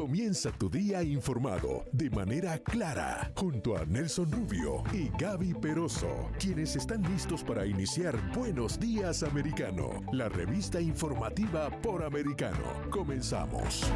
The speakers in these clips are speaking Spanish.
Comienza tu día informado de manera clara junto a Nelson Rubio y Gaby Peroso, quienes están listos para iniciar Buenos Días Americano, la revista informativa por americano. Comenzamos.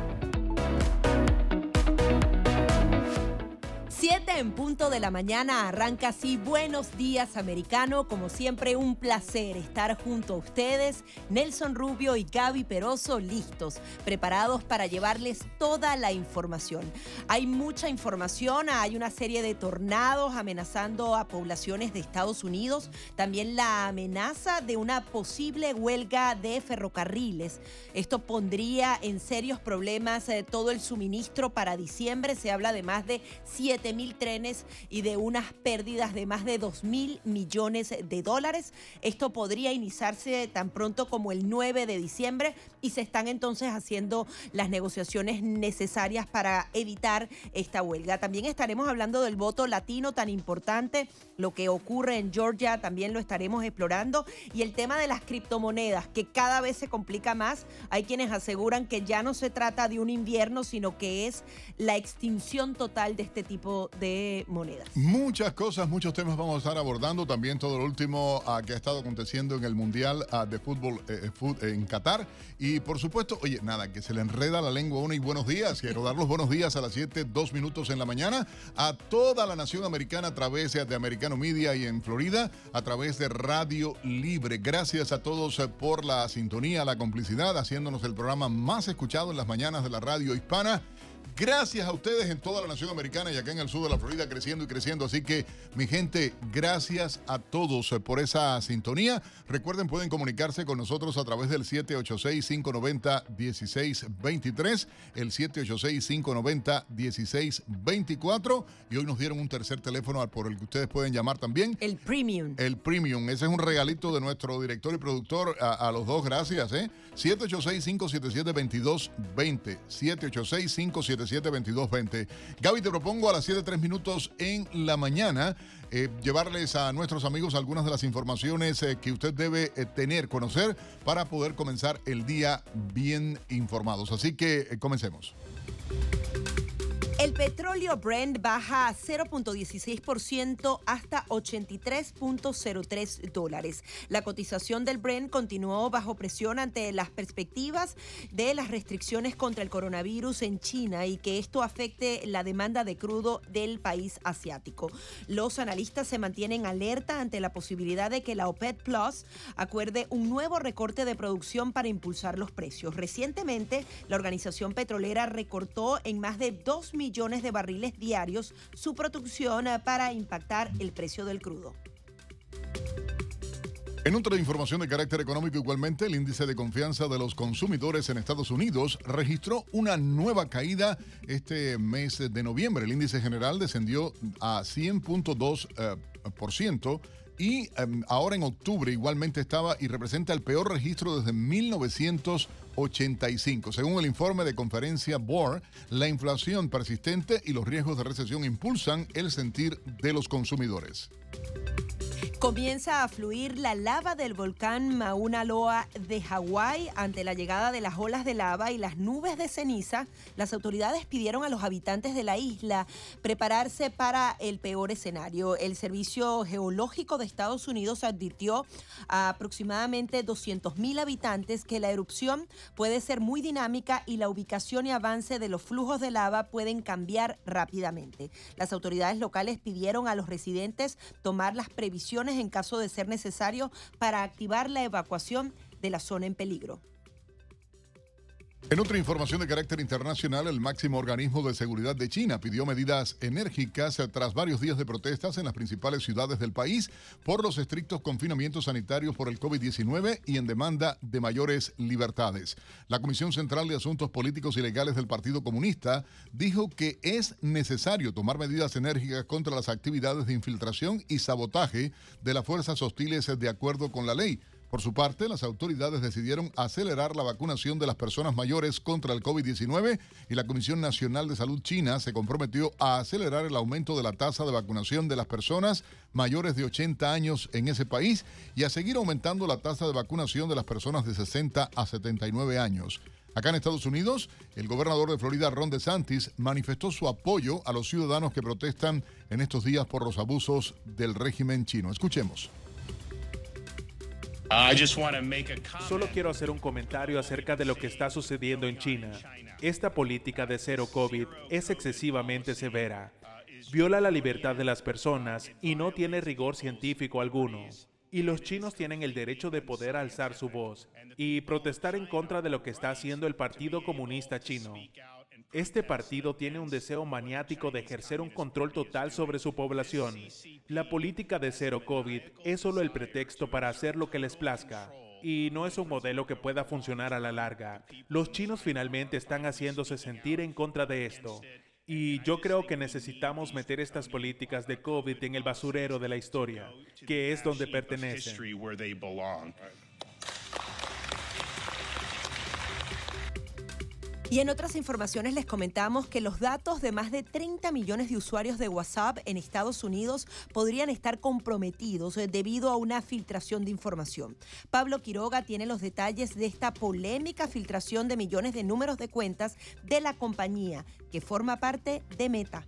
7 en punto de la mañana arranca así Buenos Días Americano. Como siempre, un placer estar junto a ustedes. Nelson Rubio y Gaby Peroso listos, preparados para llevarles toda la información. Hay mucha información, hay una serie de tornados amenazando a poblaciones de Estados Unidos. También la amenaza de una posible huelga de ferrocarriles. Esto pondría en serios problemas eh, todo el suministro para diciembre. Se habla de más de 7 mil trenes y de unas pérdidas de más de 2 mil millones de dólares. Esto podría iniciarse tan pronto como el 9 de diciembre y se están entonces haciendo las negociaciones necesarias para evitar esta huelga. También estaremos hablando del voto latino tan importante, lo que ocurre en Georgia también lo estaremos explorando y el tema de las criptomonedas que cada vez se complica más. Hay quienes aseguran que ya no se trata de un invierno, sino que es la extinción total de este tipo de monedas. Muchas cosas, muchos temas vamos a estar abordando. También todo lo último ah, que ha estado aconteciendo en el Mundial ah, de Fútbol eh, eh, en Qatar. Y por supuesto, oye, nada, que se le enreda la lengua a uno y buenos días. Quiero dar los buenos días a las 7, 2 minutos en la mañana a toda la nación americana a través de Y en Florida a través de Radio Libre. Gracias a todos eh, por la sintonía, la complicidad, haciéndonos el programa más escuchado en las mañanas de la radio hispana. Gracias a ustedes en toda la nación americana y acá en el sur de la Florida creciendo y creciendo. Así que, mi gente, gracias a todos eh, por esa sintonía. Recuerden, pueden comunicarse con nosotros a través del 786-590-1623, el 786-590-1624. Y hoy nos dieron un tercer teléfono por el que ustedes pueden llamar también. El Premium. El Premium. Ese es un regalito de nuestro director y productor a, los dos. Gracias, ¿eh? 786-577-2220. 786-577 72220. Gaby, te propongo a las 7, 3 minutos en la mañana eh, llevarles a nuestros amigos algunas de las informaciones eh, que usted debe eh, tener, conocer para poder comenzar el día bien informados. Así que comencemos. El petróleo Brent baja 0.16% hasta 83.03 dólares. La cotización del Brent continuó bajo presión ante las perspectivas de las restricciones contra el coronavirus en China y que esto afecte la demanda de crudo del país asiático. Los analistas se mantienen alerta ante la posibilidad de que la OPEC Plus acuerde un nuevo recorte de producción para impulsar los precios. Recientemente, la organización petrolera recortó en más de 2 millones millones de barriles diarios su producción eh, para impactar el precio del crudo. En otra información de carácter económico igualmente, el índice de confianza de los consumidores en Estados Unidos registró una nueva caída este mes de noviembre. El índice general descendió a 100.2% y em, ahora en octubre igualmente estaba y representa el peor registro desde 1985. Según el informe de conferencia BOR, la inflación persistente y los riesgos de recesión impulsan el sentir de los consumidores. Comienza a fluir la lava del volcán Mauna Loa de Hawái ante la llegada de las olas de lava y las nubes de ceniza. Las autoridades pidieron a los habitantes de la isla prepararse para el peor escenario. El Servicio Geológico de Estados Unidos advirtió a aproximadamente 200.000 habitantes que la erupción puede ser muy dinámica y la ubicación y avance de los flujos de lava pueden cambiar rápidamente. Las autoridades locales pidieron a los residentes tomar las previsiones en caso de ser necesario para activar la evacuación de la zona en peligro. En otra información de carácter internacional, el máximo organismo de seguridad de China pidió medidas enérgicas tras varios días de protestas en las principales ciudades del país por los estrictos confinamientos sanitarios por el COVID-19 y en demanda de mayores libertades. La Comisión Central de Asuntos Políticos y Legales del Partido Comunista dijo que es necesario tomar medidas enérgicas contra las actividades de infiltración y sabotaje de las fuerzas hostiles de acuerdo con la ley por su parte, las autoridades decidieron acelerar la vacunación de las personas mayores contra el COVID-19 y la Comisión Nacional de Salud China se comprometió a acelerar el aumento de la tasa de vacunación de las personas mayores de 80 años en ese país y a seguir aumentando la tasa de vacunación de las personas de 60 a 79 años. Acá en Estados Unidos, el gobernador de Florida, Ron DeSantis, manifestó su apoyo a los ciudadanos que protestan en estos días por los abusos del régimen chino. Escuchemos. Solo quiero hacer un comentario acerca de lo que está sucediendo en China. Esta política de cero COVID es excesivamente severa. Viola la libertad de las personas y no tiene rigor científico alguno. Y los chinos tienen el derecho de poder alzar su voz y protestar en contra de lo que está haciendo el Partido Comunista Chino. Este partido tiene un deseo maniático de ejercer un control total sobre su población. La política de cero COVID es solo el pretexto para hacer lo que les plazca y no es un modelo que pueda funcionar a la larga. Los chinos finalmente están haciéndose sentir en contra de esto. Y yo creo que necesitamos meter estas políticas de COVID en el basurero de la historia, que es donde pertenecen. Y en otras informaciones les comentamos que los datos de más de 30 millones de usuarios de WhatsApp en Estados Unidos podrían estar comprometidos eh, debido a una filtración de información. Pablo Quiroga tiene los detalles de esta polémica filtración de millones de números de cuentas de la compañía que forma parte de Meta.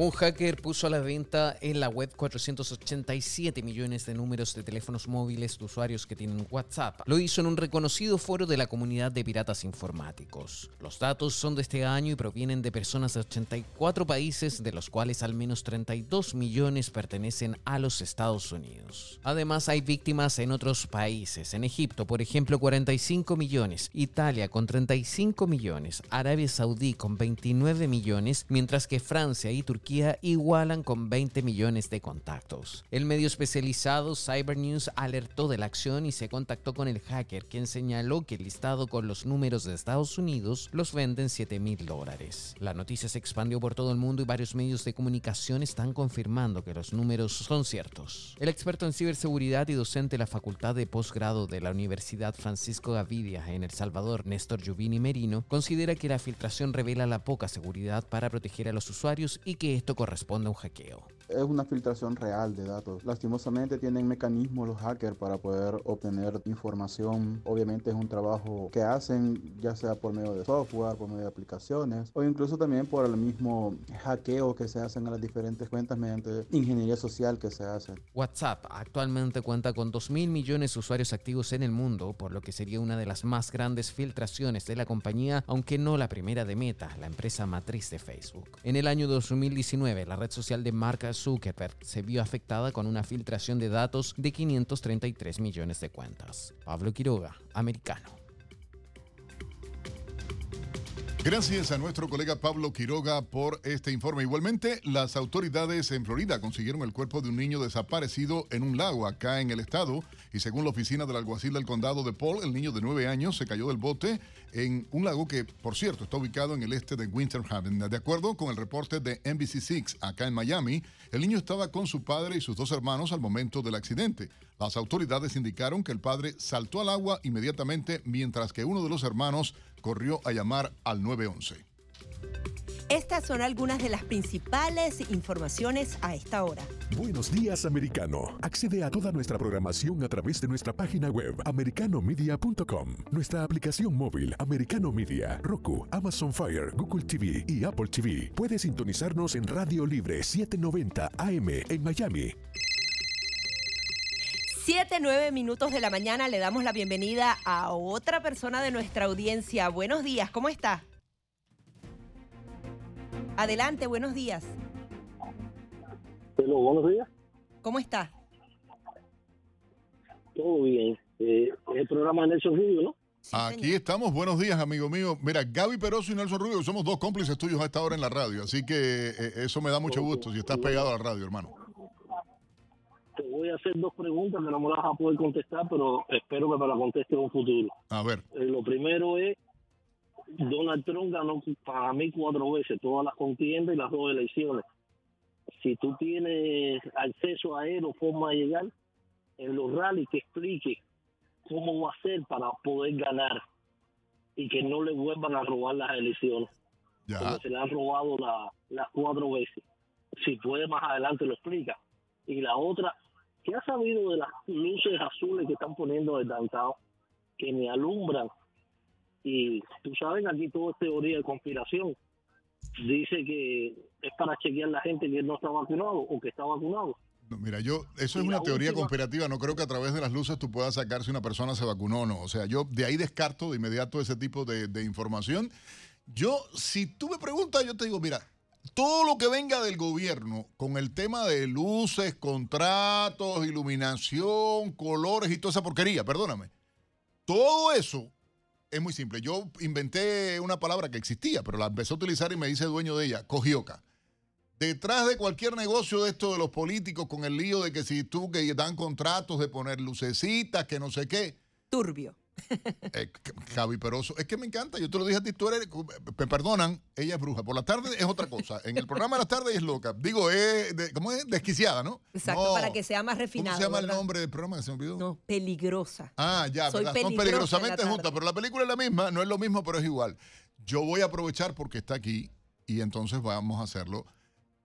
Un hacker puso a la venta en la web 487 millones de números de teléfonos móviles de usuarios que tienen WhatsApp. Lo hizo en un reconocido foro de la comunidad de piratas informáticos. Los datos son de este año y provienen de personas de 84 países, de los cuales al menos 32 millones pertenecen a los Estados Unidos. Además, hay víctimas en otros países. En Egipto, por ejemplo, 45 millones, Italia con 35 millones, Arabia Saudí con 29 millones, mientras que Francia y Turquía igualan con 20 millones de contactos. El medio especializado Cybernews alertó de la acción y se contactó con el hacker, quien señaló que el listado con los números de Estados Unidos los venden 7 mil dólares. La noticia se expandió por todo el mundo y varios medios de comunicación están confirmando que los números son ciertos. El experto en ciberseguridad y docente de la Facultad de Postgrado de la Universidad Francisco Gavidia en El Salvador, Néstor Giuvini Merino, considera que la filtración revela la poca seguridad para proteger a los usuarios y que esto corresponde a un hackeo es una filtración real de datos. Lastimosamente tienen mecanismos los hackers para poder obtener información. Obviamente es un trabajo que hacen ya sea por medio de software, por medio de aplicaciones o incluso también por el mismo hackeo que se hacen a las diferentes cuentas mediante ingeniería social que se hace. WhatsApp actualmente cuenta con 2.000 millones de usuarios activos en el mundo, por lo que sería una de las más grandes filtraciones de la compañía, aunque no la primera de Meta, la empresa matriz de Facebook. En el año 2019, la red social de marcas Zuckerberg se vio afectada con una filtración de datos de 533 millones de cuentas. Pablo Quiroga, americano. Gracias a nuestro colega Pablo Quiroga por este informe. Igualmente, las autoridades en Florida consiguieron el cuerpo de un niño desaparecido en un lago acá en el estado y según la oficina del alguacil del condado de Paul, el niño de nueve años se cayó del bote en un lago que, por cierto, está ubicado en el este de Winter Haven. De acuerdo con el reporte de NBC6 acá en Miami, el niño estaba con su padre y sus dos hermanos al momento del accidente. Las autoridades indicaron que el padre saltó al agua inmediatamente mientras que uno de los hermanos corrió a llamar al 911. Estas son algunas de las principales informaciones a esta hora. Buenos días, americano. Accede a toda nuestra programación a través de nuestra página web, americanomedia.com, nuestra aplicación móvil, Americano Media, Roku, Amazon Fire, Google TV y Apple TV. Puedes sintonizarnos en Radio Libre 790 AM en Miami. 7, 9 minutos de la mañana le damos la bienvenida a otra persona de nuestra audiencia. Buenos días, ¿cómo está? Adelante, buenos días. Hello, buenos días. ¿Cómo está? Todo bien. Eh, el programa de Nelson Rubio, ¿no? Aquí estamos, buenos días, amigo mío. Mira, Gaby Peroso y Nelson Rubio somos dos cómplices tuyos a esta hora en la radio, así que eh, eso me da mucho gusto si estás pegado a la radio, hermano. Te voy a hacer dos preguntas que no me las vas a poder contestar, pero espero que me las conteste en un futuro. A ver. Eh, lo primero es, Donald Trump ganó para mí cuatro veces todas las contiendas y las dos elecciones. Si tú tienes acceso a él o forma de llegar, en los rallies que explique cómo va a ser para poder ganar y que no le vuelvan a robar las elecciones. Ya. Como se le han robado la- las cuatro veces. Si puede, más adelante lo explica. Y la otra, ¿qué ha sabido de las luces azules que están poniendo de downtown? Que ni alumbran Y tú sabes que aquí todo es teoría de conspiración. Dice que es para chequear la gente que no está vacunado o que está vacunado. mira, yo, eso es una teoría conspirativa. No creo que a través de las luces tú puedas sacar si una persona se vacunó o no. O sea, yo de ahí descarto de inmediato ese tipo de, de información. Yo, si tú me preguntas, yo te digo, mira, todo lo que venga del gobierno con el tema de luces, contratos, iluminación, colores y toda esa porquería, perdóname. Todo eso es muy simple. Yo inventé una palabra que existía, pero la empecé a utilizar y me dice dueño de ella, cogioca. Detrás de cualquier negocio de esto de los políticos con el lío de que si tú que dan contratos de poner lucecitas, que no sé qué. Turbio. Eh, Javi Peroso, es que me encanta, yo te lo dije a ti, tú eres, me perdonan, ella es bruja, por la tarde es otra cosa, en el programa de la tarde es loca, digo, es, ¿cómo es? Desquiciada, ¿no? Exacto, para que sea más refinado. ¿Cómo se llama el nombre del programa que se me olvidó? No, peligrosa. Ah, ya, Son peligrosamente juntas, pero la película es la misma, no es lo mismo, pero es igual. Yo voy a aprovechar porque está aquí y entonces vamos a hacerlo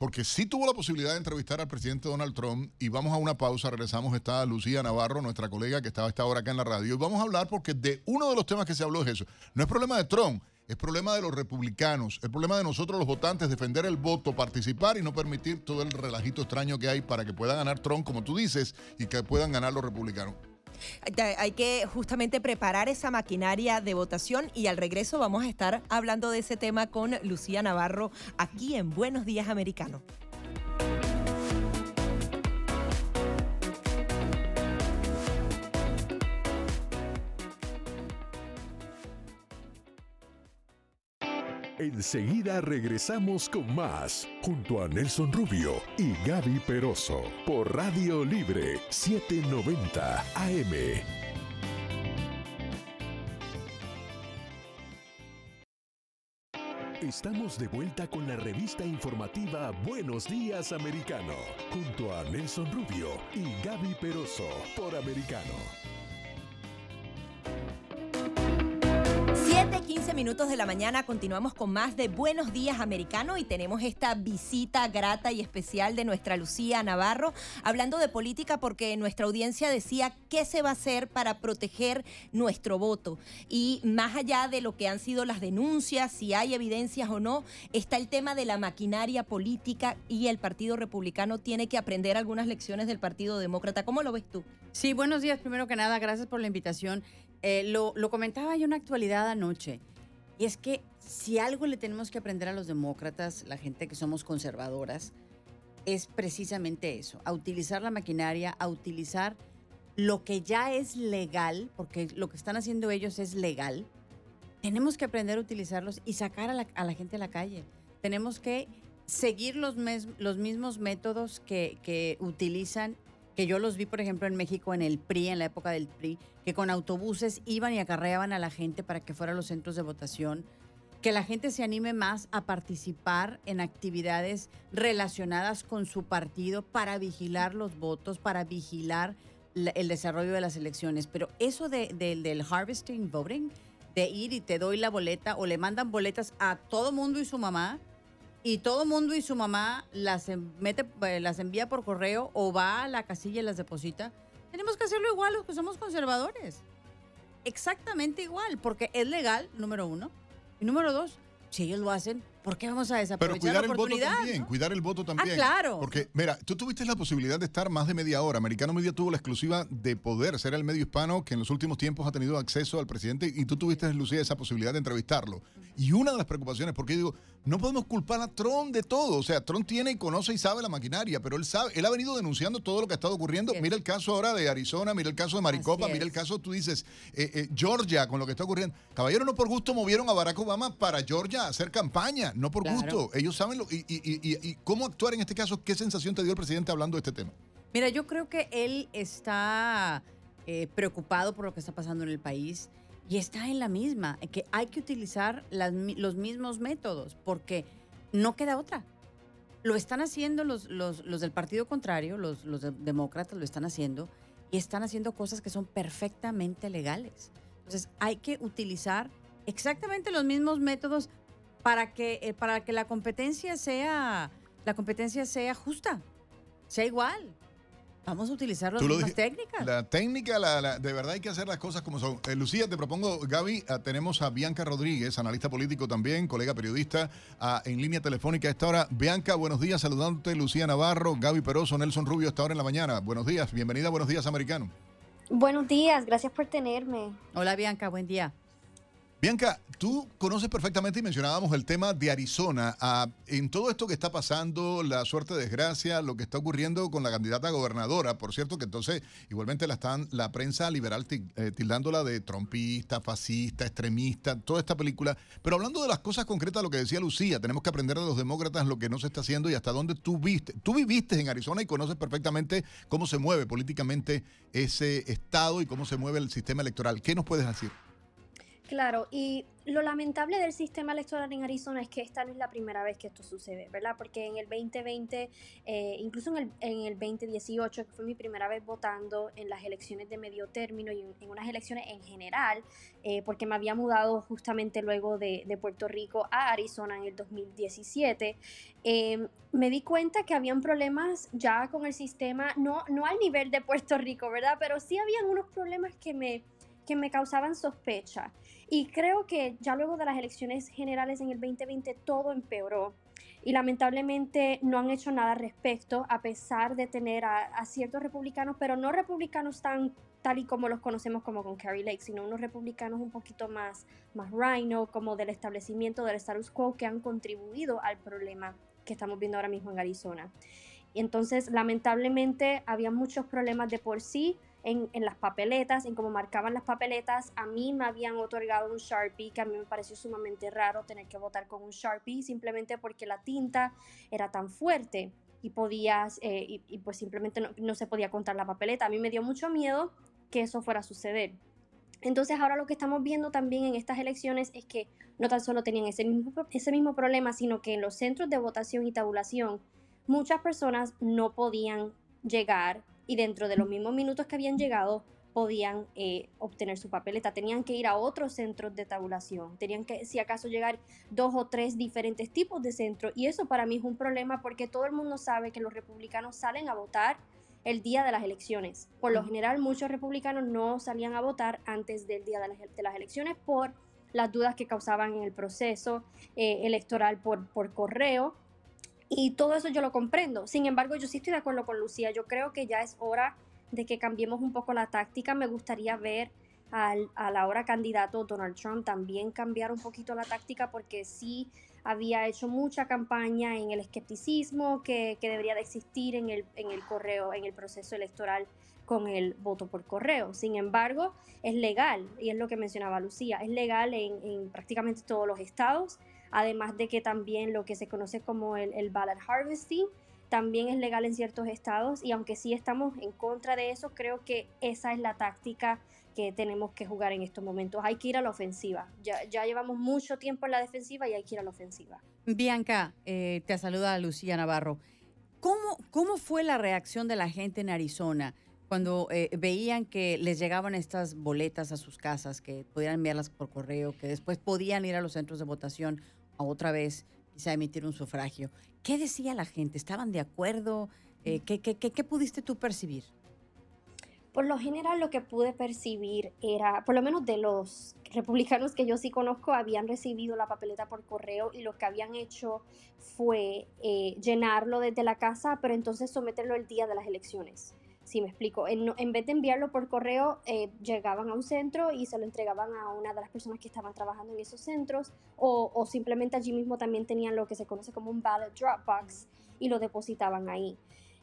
porque sí tuvo la posibilidad de entrevistar al presidente Donald Trump y vamos a una pausa, regresamos, está Lucía Navarro, nuestra colega que estaba esta hora acá en la radio, y vamos a hablar porque de uno de los temas que se habló es eso, no es problema de Trump, es problema de los republicanos, es problema de nosotros los votantes defender el voto, participar y no permitir todo el relajito extraño que hay para que pueda ganar Trump, como tú dices, y que puedan ganar los republicanos. Hay que justamente preparar esa maquinaria de votación y al regreso vamos a estar hablando de ese tema con Lucía Navarro aquí en Buenos Días Americano. Enseguida regresamos con más, junto a Nelson Rubio y Gaby Peroso, por Radio Libre 790 AM. Estamos de vuelta con la revista informativa Buenos Días Americano, junto a Nelson Rubio y Gaby Peroso, por Americano. 15 minutos de la mañana continuamos con más de Buenos Días Americano y tenemos esta visita grata y especial de nuestra Lucía Navarro hablando de política porque nuestra audiencia decía qué se va a hacer para proteger nuestro voto. Y más allá de lo que han sido las denuncias, si hay evidencias o no, está el tema de la maquinaria política y el Partido Republicano tiene que aprender algunas lecciones del Partido Demócrata. ¿Cómo lo ves tú? Sí, buenos días. Primero que nada, gracias por la invitación. Eh, lo, lo comentaba yo en actualidad anoche. Y es que si algo le tenemos que aprender a los demócratas, la gente que somos conservadoras, es precisamente eso, a utilizar la maquinaria, a utilizar lo que ya es legal, porque lo que están haciendo ellos es legal. Tenemos que aprender a utilizarlos y sacar a la, gente a la calle. Tenemos que seguir los, los mismos métodos que, que utilizan que yo los vi, por ejemplo, en México en el PRI, en la época del PRI, que con autobuses iban y acarreaban a la gente para que fuera a los centros de votación, que la gente se anime más a participar en actividades relacionadas con su partido para vigilar los votos, para vigilar el desarrollo de las elecciones. Pero eso de, del harvesting voting, de ir y te doy la boleta o le mandan boletas a todo mundo y su mamá, y todo mundo y su mamá las, mete, eh, las envía por correo o va a la casilla y las deposita, tenemos que hacerlo igual los que somos conservadores. Exactamente igual, porque es legal, número uno. Y número dos, si ellos lo hacen, ¿por qué vamos a desaprovechar Pero cuidar la oportunidad? El voto también, Cuidar el voto también. Ah, claro. Porque, mira, tú tuviste la posibilidad de estar más de media hora. Americano Media tuvo la exclusiva de poder ser el medio hispano que en los últimos tiempos ha tenido acceso al presidente y tú tuviste, Lucía, esa posibilidad de entrevistarlo. Y una de las preocupaciones, porque digo, no podemos culpar a Trump de todo. O sea, Trump tiene y conoce y sabe la maquinaria, pero él sabe, él ha venido denunciando todo lo que ha estado ocurriendo. Mira el caso ahora de Arizona, mira el caso de Maricopa, mira el caso, tú dices, eh, eh, Georgia, con lo que está ocurriendo. Caballero, no por gusto movieron a Barack Obama para Georgia a hacer campaña, no por gusto. Ellos saben lo, y, y, cómo actuar en este caso. ¿Qué sensación te dio el presidente hablando de este tema? Mira, yo creo que él está eh, preocupado por lo que está pasando en el país. Y está en la misma, que hay que utilizar los mismos métodos, porque no queda otra. Lo están haciendo los, los, del partido contrario, los, los demócratas lo están haciendo, y están haciendo cosas que son perfectamente legales. Entonces hay que utilizar exactamente los mismos métodos para que, eh, para que la competencia sea la competencia sea justa, sea igual. Vamos a utilizar las mismas técnicas. La técnica, la- la- de verdad hay que hacer las cosas como son. Eh, Lucía, te propongo, Gaby, ah, tenemos a Bianca Rodríguez, analista político también, colega periodista, ah, en línea telefónica a esta hora. Bianca, buenos días, saludándote, Lucía Navarro, Gaby Peroso, Nelson Rubio, a esta hora en la mañana. Buenos días, bienvenida, buenos días, americano. Buenos días, gracias por tenerme. Hola Bianca, buen día. Bianca, tú conoces perfectamente y mencionábamos el tema de Arizona. Ah, en todo esto que está pasando, la suerte desgracia, lo que está ocurriendo con la candidata a gobernadora, por cierto, que entonces igualmente la están la prensa liberal eh, tildándola de trompista, fascista, extremista, toda esta película. Pero hablando de las cosas concretas, lo que decía Lucía, tenemos que aprender de los demócratas lo que no se está haciendo y hasta dónde tú viste. Tú viviste en Arizona y conoces perfectamente cómo se mueve políticamente ese estado y cómo se mueve el sistema electoral. ¿Qué nos puedes decir? Claro, y lo lamentable del sistema electoral en Arizona es que esta no es la primera vez que esto sucede, ¿verdad? Porque en el 2020, eh, incluso en el, en el 2018, que fue mi primera vez votando en las elecciones de medio término y en, unas elecciones en general, eh, porque me había mudado justamente luego de, de Puerto Rico a Arizona en el 2017, eh, me di cuenta que habían problemas ya con el sistema, no, no al nivel de Puerto Rico, ¿verdad? Pero sí habían unos problemas que me, que me causaban sospecha. Y creo que ya luego de las elecciones generales en el 2020 todo empeoró. Y lamentablemente no han hecho nada al respecto, a pesar de tener a, ciertos republicanos, pero no republicanos tan tal y como los conocemos como con Carrie Lake, sino unos republicanos un poquito más, más rhino, como del establecimiento del status quo, que han contribuido al problema que estamos viendo ahora mismo en Arizona. Y entonces, lamentablemente, había muchos problemas de por sí en, las papeletas, en cómo marcaban las papeletas. A mí me habían otorgado un Sharpie, que a mí me pareció sumamente raro tener que votar con un Sharpie, simplemente porque la tinta era tan fuerte y podías, eh, y, y pues simplemente no, no se podía contar la papeleta. A mí me dio mucho miedo que eso fuera a suceder. Entonces ahora lo que estamos viendo también en estas elecciones es que no tan solo tenían ese mismo, ese mismo problema, sino que en los centros de votación y tabulación muchas personas no podían llegar y dentro de los mismos minutos que habían llegado podían eh, obtener su papeleta. Tenían que ir a otros centros de tabulación. Tenían que, si acaso, llegar dos o tres diferentes tipos de centros. Y eso para mí es un problema porque todo el mundo sabe que los republicanos salen a votar el día de las elecciones. Por lo general, muchos republicanos no salían a votar antes del día de las, de las elecciones por las dudas que causaban en el proceso eh, electoral por, por correo. Y todo eso yo lo comprendo. Sin embargo, yo sí estoy de acuerdo con Lucía. Yo creo que ya es hora de que cambiemos un poco la táctica. Me gustaría ver al, al ahora candidato Donald Trump también cambiar un poquito la táctica porque sí había hecho mucha campaña en el escepticismo que, debería de existir en el, correo, en el proceso electoral con el voto por correo. Sin embargo, es legal, y es lo que mencionaba Lucía, es legal en prácticamente todos los estados, además de que también lo que se conoce como el, el ballot harvesting, también es legal en ciertos estados y aunque sí estamos en contra de eso, creo que esa es la táctica que tenemos que jugar en estos momentos. Hay que ir a la ofensiva. Ya, ya llevamos mucho tiempo en la defensiva y hay que ir a la ofensiva. Bianca, eh, te saluda Lucía Navarro. ¿Cómo, ¿Cómo fue la reacción de la gente en Arizona cuando eh, veían que les llegaban estas boletas a sus casas, que podían enviarlas por correo, que después podían ir a los centros de votación otra vez, quizá emitir un sufragio? ¿Qué decía la gente? ¿Estaban de acuerdo? Eh, ¿qué, qué, qué, qué pudiste tú percibir? Por lo general lo que pude percibir era, por lo menos de los republicanos que yo sí conozco, habían recibido la papeleta por correo y lo que habían hecho fue eh, llenarlo desde la casa, pero entonces someterlo el día de las elecciones. Si me explico, en, vez de enviarlo por correo, eh, llegaban a un centro y se lo entregaban a una de las personas que estaban trabajando en esos centros o, simplemente allí mismo también tenían lo que se conoce como un ballot drop box y lo depositaban ahí.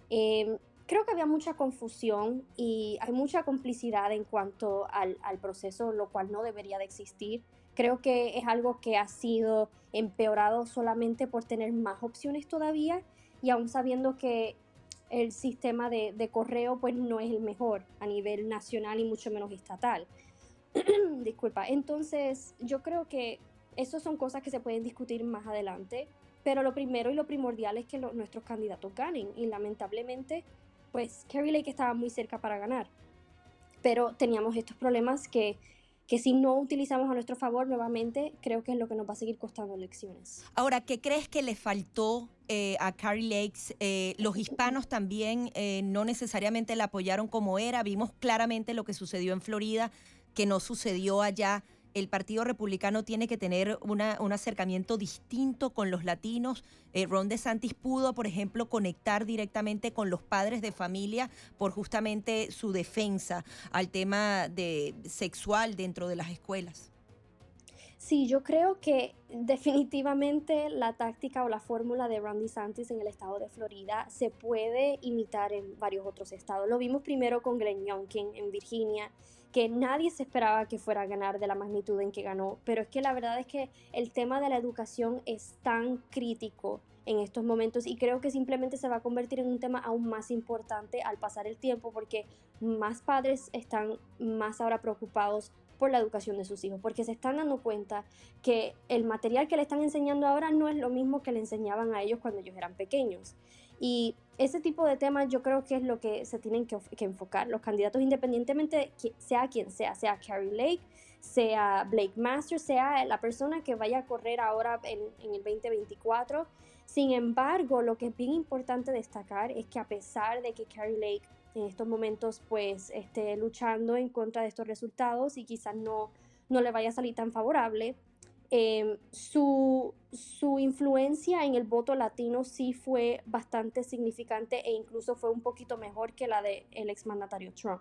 Eh, creo que había mucha confusión y hay mucha complicidad en cuanto al, al, proceso, lo cual no debería de existir. Creo que es algo que ha sido empeorado solamente por tener más opciones todavía y aún sabiendo que el sistema de, de correo pues no es el mejor a nivel nacional y mucho menos estatal. Disculpa, entonces yo creo que esas son cosas que se pueden discutir más adelante, pero lo primero y lo primordial es que nuestros candidatos ganen y lamentablemente pues Kerry Lake estaba muy cerca para ganar. Pero teníamos estos problemas que, que si no utilizamos a nuestro favor nuevamente, creo que es lo que nos va a seguir costando elecciones. Ahora, ¿qué crees que le faltó eh, a Carrie Lakes? Eh, los hispanos también eh, no necesariamente la apoyaron como era. Vimos claramente lo que sucedió en Florida, que no sucedió allá el Partido Republicano tiene que tener un acercamiento distinto con los latinos. Eh, Ron DeSantis pudo, por ejemplo, conectar directamente con los padres de familia por justamente su defensa al tema de sexual dentro de las escuelas. Sí, yo creo que definitivamente la táctica o la fórmula de Ron DeSantis en el estado de Florida se puede imitar en varios otros estados. Lo vimos primero con Glenn Youngkin en Virginia que nadie se esperaba que fuera a ganar de la magnitud en que ganó, pero es que la verdad es que el tema de la educación es tan crítico en estos momentos y creo que simplemente se va a convertir en un tema aún más importante al pasar el tiempo porque más padres están más ahora preocupados por la educación de sus hijos, porque se están dando cuenta que el material que le están enseñando ahora no es lo mismo que le enseñaban a ellos cuando ellos eran pequeños. Y ese tipo de temas yo creo que es lo que se tienen que, enfocar. Los candidatos, independientemente sea quien sea, sea Carrie Lake, sea Blake Masters, sea la persona que vaya a correr ahora en, en el 2024. Sin embargo, lo que es bien importante destacar es que a pesar de que Carrie Lake en estos momentos pues esté luchando en contra de estos resultados y quizás no, no le vaya a salir tan favorable, Em, su, su, influencia en el voto latino sí fue bastante significante e incluso fue un poquito mejor que la del ex exmandatario Trump.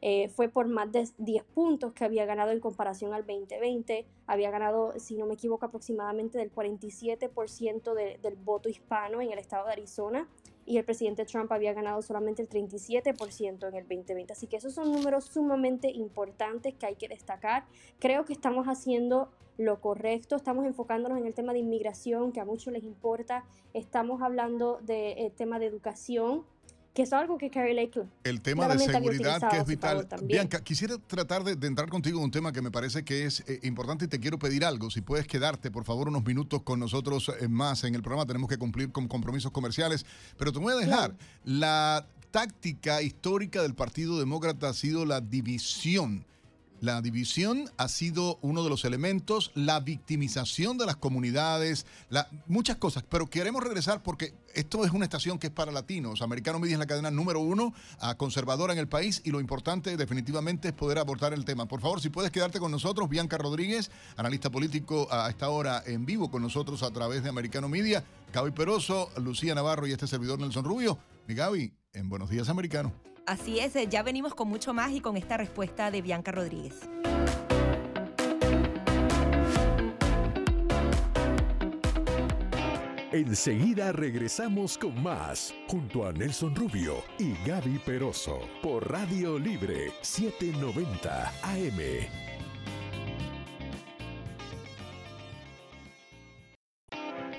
Eh, fue por más de 10 puntos que había ganado en comparación al 2020. Había ganado, si no me equivoco, aproximadamente del 47% del voto hispano en el estado de Arizona y el presidente Trump había ganado solamente el 37% en el 2020. Así que esos son números sumamente importantes que hay que destacar. Creo que estamos haciendo lo correcto, estamos enfocándonos en el tema de inmigración, que a muchos les importa, estamos hablando del eh, tema de educación, que es algo que Carrie Lake el tema de seguridad que es vital. Bianca quisiera tratar de, entrar contigo en un tema que me parece que es eh, importante y te quiero pedir algo. Si puedes quedarte por favor unos minutos con nosotros eh, más en el programa. Tenemos que cumplir con compromisos comerciales. Pero te voy a dejar. La táctica histórica del Partido Demócrata ha sido la división la división ha sido uno de los elementos, la victimización de las comunidades, muchas cosas, pero queremos regresar porque esto es una estación que es para latinos. Americano Media es la cadena número uno a conservadora en el país y lo importante definitivamente es poder abordar el tema. Por favor, si puedes quedarte con nosotros, Bianca Rodríguez, analista político a esta hora en vivo con nosotros a través de Americano Media, Gaby Peroso, Lucía Navarro y este servidor Nelson Rubio. Mi Gaby, en Buenos Días Americano. Así es, eh, ya venimos con mucho más y con esta respuesta de Bianca Rodríguez. Enseguida regresamos con más, junto a Nelson Rubio y Gaby Peroso, por Radio Libre 790 AM.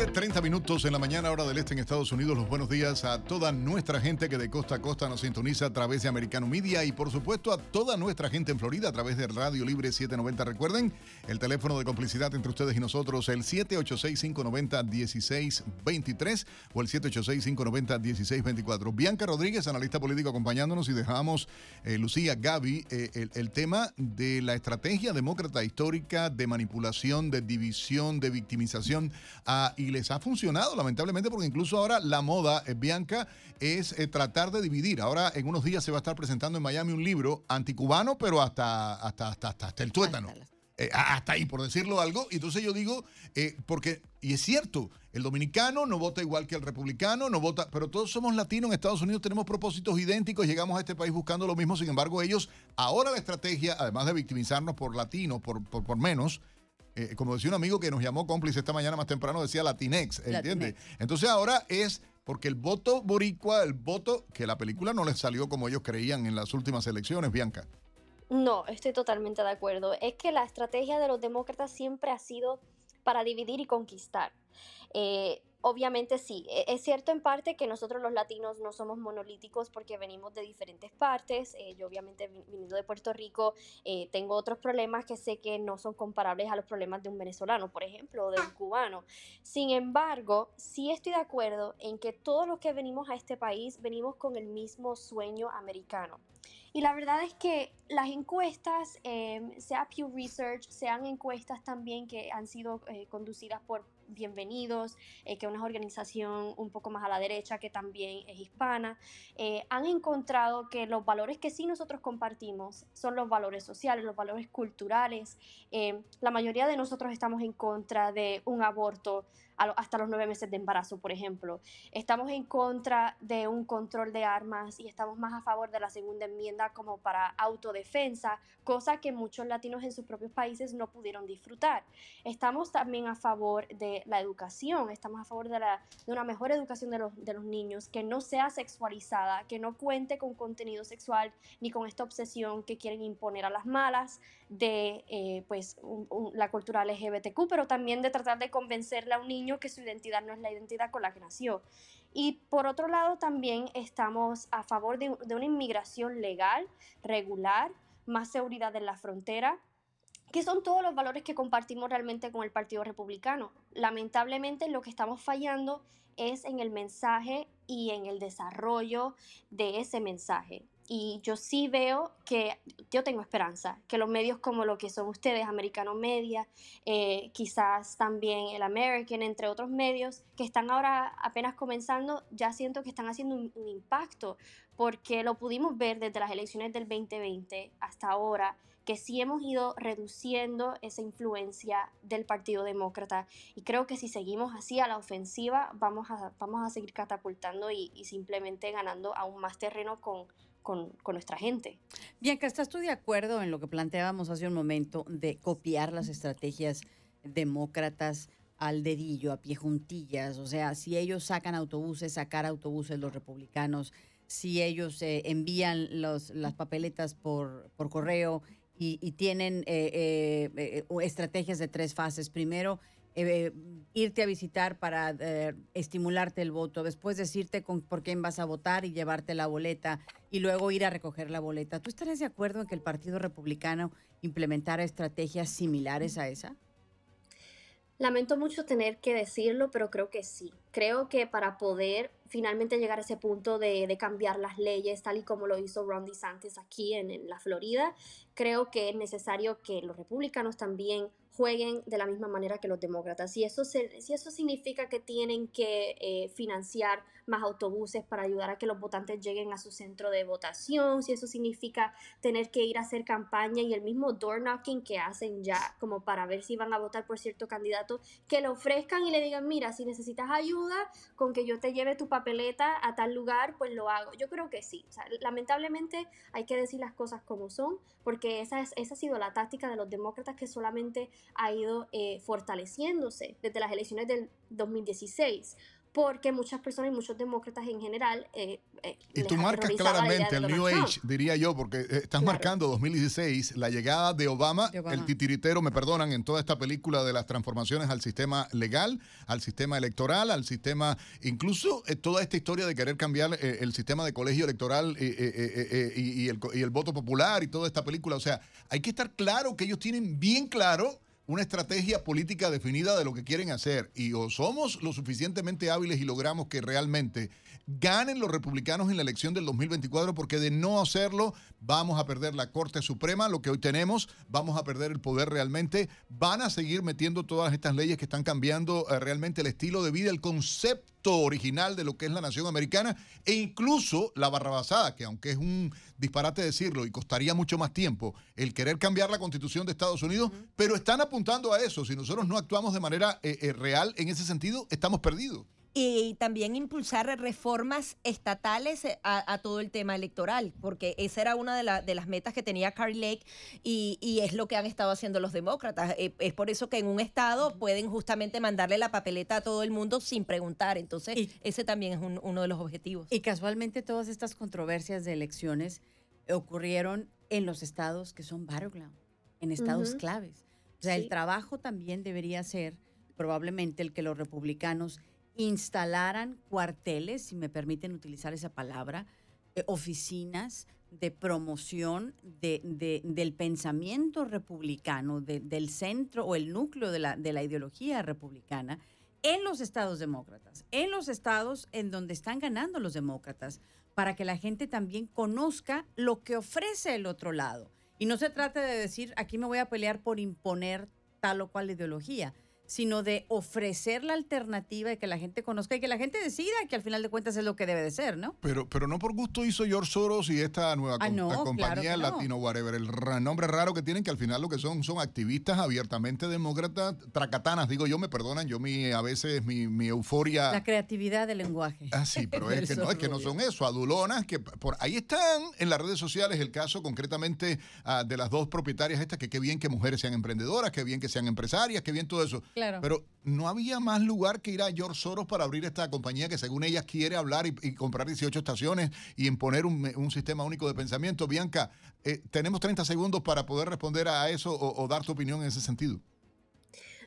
7.30 minutos en la mañana, hora del este en Estados Unidos. Los buenos días a toda nuestra gente que de costa a costa nos sintoniza a través de Americano Media y por supuesto a toda nuestra gente en Florida a través de Radio Libre 790. Recuerden el teléfono de complicidad entre ustedes y nosotros, el 786-590-1623 o el 786-590-1624. Bianca Rodríguez, analista político, acompañándonos y dejamos, eh, Lucía, Gaby, eh, el, tema de la estrategia demócrata histórica de manipulación, de división, de victimización a y les ha funcionado, lamentablemente, porque incluso ahora la moda, eh, Bianca, es eh, tratar de dividir. Ahora, en unos días se va a estar presentando en Miami un libro anticubano, pero hasta, hasta, hasta, hasta, el tuétano. Eh, hasta ahí, por decirlo algo. Y entonces yo digo, porque, y es cierto, el dominicano no vota igual que el republicano, no vota, pero todos somos latinos en Estados Unidos, tenemos propósitos idénticos, llegamos a este país buscando lo mismo, sin embargo ellos, ahora la estrategia, además de victimizarnos por latinos, por, por, por menos, eh, como decía un amigo que nos llamó cómplice esta mañana más temprano, decía Latinex, ¿entiendes? Entonces ahora es porque el voto boricua, el voto que la película no les salió como ellos creían en las últimas elecciones, Bianca. No, estoy totalmente de acuerdo. Es que la estrategia de los demócratas siempre ha sido para dividir y conquistar. Eh, obviamente sí, e- es cierto en parte que nosotros los latinos no somos monolíticos porque venimos de diferentes partes. eh, yo obviamente vi- viniendo de Puerto Rico eh, tengo otros problemas que sé que no son comparables a los problemas de un venezolano, por ejemplo, o de un cubano. Sin embargo, sí estoy de acuerdo en que todos los que venimos a este país venimos con el mismo sueño americano. Y la verdad es que las encuestas, eh, sea Pew Research, sean encuestas también que han sido eh, conducidas por Bienvenidos, eh, que es una organización un poco más a la derecha que también es hispana, eh, han encontrado que los valores que sí nosotros compartimos son los valores sociales, los valores culturales. Eh, la mayoría de nosotros estamos en contra de un aborto hasta los nueve meses de embarazo, por ejemplo. Estamos en contra de un control de armas y estamos más a favor de la segunda enmienda como para autodefensa, cosa que muchos latinos en sus propios países no pudieron disfrutar. Estamos también a favor de la educación, estamos a favor de, una mejor educación de los niños, que no sea sexualizada, que no cuente con contenido sexual ni con esta obsesión que quieren imponer a las malas de eh, pues, la cultura LGBTQ, pero también de tratar de convencerle a un niño que su identidad no es la identidad con la que nació. Y por otro lado, también estamos a favor de, de una inmigración legal, regular, más seguridad en la frontera, que son todos los valores que compartimos realmente con el Partido Republicano. Lamentablemente lo que estamos fallando es en el mensaje y en el desarrollo de ese mensaje. Y yo sí veo que yo tengo esperanza, que los medios como lo que son ustedes, Americano Media, eh, quizás también el American, entre otros medios, que están ahora apenas comenzando, ya siento que están haciendo un, un impacto, porque lo pudimos ver desde las elecciones del 2020 hasta ahora, que sí hemos ido reduciendo esa influencia del Partido Demócrata. Y creo que si seguimos así a la ofensiva, vamos a, vamos a seguir catapultando y, y simplemente ganando aún más terreno con, con, nuestra gente. Bianca, ¿estás tú de acuerdo en lo que planteábamos hace un momento de copiar las estrategias demócratas al dedillo, a pie juntillas? O sea, si ellos sacan autobuses, sacar autobuses los republicanos, si ellos eh, envían los, las papeletas por, correo y, tienen eh, eh, estrategias de tres fases. Primero, eh, irte a visitar para eh, estimularte el voto, después decirte con, por quién vas a votar y llevarte la boleta y luego ir a recoger la boleta. ¿Tú estarías de acuerdo en que el Partido Republicano implementara estrategias similares a esa? Lamento mucho tener que decirlo, pero creo que sí. Creo que para poder finalmente llegar a ese punto de, cambiar las leyes, tal y como lo hizo Ron DeSantis aquí en la Florida, creo que es necesario que los republicanos también jueguen de la misma manera que los demócratas. Si eso, se- si eso significa que tienen que eh, financiar más autobuses para ayudar a que los votantes lleguen a su centro de votación, si eso significa tener que ir a hacer campaña y el mismo door knocking que hacen ya como para ver si van a votar por cierto candidato, que le ofrezcan y le digan, mira, si necesitas ayuda con que yo te lleve tu papeleta a tal lugar, pues lo hago. Yo creo que sí. Lamentablemente hay que decir las cosas como son, porque esa, es, esa ha sido la táctica de los demócratas que solamente ha ido eh, fortaleciéndose desde las elecciones del 2016 porque muchas personas y muchos demócratas en general eh, eh, Y tú marcas claramente el New Trump. Age, diría yo, porque eh, estás Claro. marcando 2016, la llegada de Obama, De Obama. el titiritero, me perdonan, en toda esta película de las transformaciones al sistema legal, al sistema electoral, al sistema, incluso eh, toda esta historia de querer cambiar eh, el sistema de colegio electoral eh, eh, eh, eh, y, y el, co- y el voto popular y toda esta película. O sea, hay que estar claro que ellos tienen bien claro una estrategia política definida de lo que quieren hacer. Y o somos lo suficientemente hábiles y logramos que realmente ganen los republicanos en la elección del 2024, porque de no hacerlo vamos a perder la Corte Suprema, lo que hoy tenemos, vamos a perder el poder realmente, van a seguir metiendo todas estas leyes que están cambiando eh, realmente el estilo de vida, el concepto original de lo que es la nación americana e incluso la barrabasada, que aunque es un disparate decirlo y costaría mucho más tiempo el querer cambiar la constitución de Estados Unidos, pero están apuntando a eso. Si nosotros no actuamos de manera eh, eh, real en ese sentido, estamos perdidos. Y también impulsar reformas estatales eh, a, a todo el tema electoral, porque esa era una de, la- de las metas que tenía Carrie Lake y, y es lo que han estado haciendo los demócratas. Eh, es por eso que en un estado pueden justamente mandarle la papeleta a todo el mundo sin preguntar. Entonces, Y- ese también es un- uno de los objetivos. Y casualmente todas estas controversias de elecciones ocurrieron en los estados que son battleground, en estados Ujú. claves. O sea, el Sí. trabajo también debería ser probablemente el que los republicanos instalaran cuarteles, si me permiten utilizar esa palabra, eh, oficinas de promoción de, de, del pensamiento republicano, de, del centro o el núcleo de la, de la ideología republicana en los estados demócratas, en los estados en donde están ganando los demócratas, para que la gente también conozca lo que ofrece el otro lado. Y no se trata de decir, aquí me voy a pelear por imponer tal o cual ideología, sino de ofrecer la alternativa y que la gente conozca y que la gente decida que al final de cuentas es lo que debe de ser, ¿no? Pero, pero no por gusto hizo George Soros y esta nueva Ah, com- no, la compañía claro que no. Latino Whatever. El nombre raro que tienen, que al final lo que son son activistas abiertamente demócratas, tracatanas, digo yo, me perdonan, yo mi a veces mi, mi euforia... La creatividad del lenguaje. Ah, sí, pero es que no, es que no son eso, adulonas, que por ahí están en las redes sociales el caso concretamente ah, de las dos propietarias estas, que qué bien que mujeres sean emprendedoras, qué bien que sean empresarias, qué bien todo eso. Claro. Pero no había más lugar que ir a George Soros para abrir esta compañía que según ella quiere hablar y, comprar 18 estaciones y imponer un, un sistema único de pensamiento. Bianca, eh, tenemos 30 segundos para poder responder a eso o dar tu opinión en ese sentido.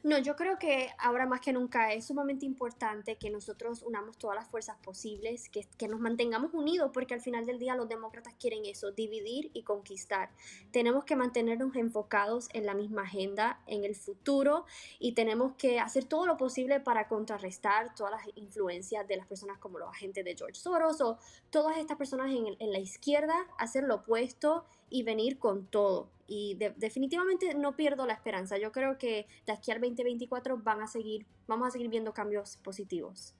No, yo creo que ahora más que nunca es sumamente importante que nosotros unamos todas las fuerzas posibles, que, que nos mantengamos unidos, porque al final del día los demócratas quieren eso, dividir y conquistar. Tenemos que mantenernos enfocados en la misma agenda, en el futuro, y tenemos que hacer todo lo posible para contrarrestar todas las influencias de las personas como los agentes de George Soros o todas estas personas en, en la izquierda, hacer lo opuesto y venir con todo. Y de- definitivamente no pierdo la esperanza. Yo creo que de aquí al 2024 van a seguir, vamos a seguir viendo cambios positivos.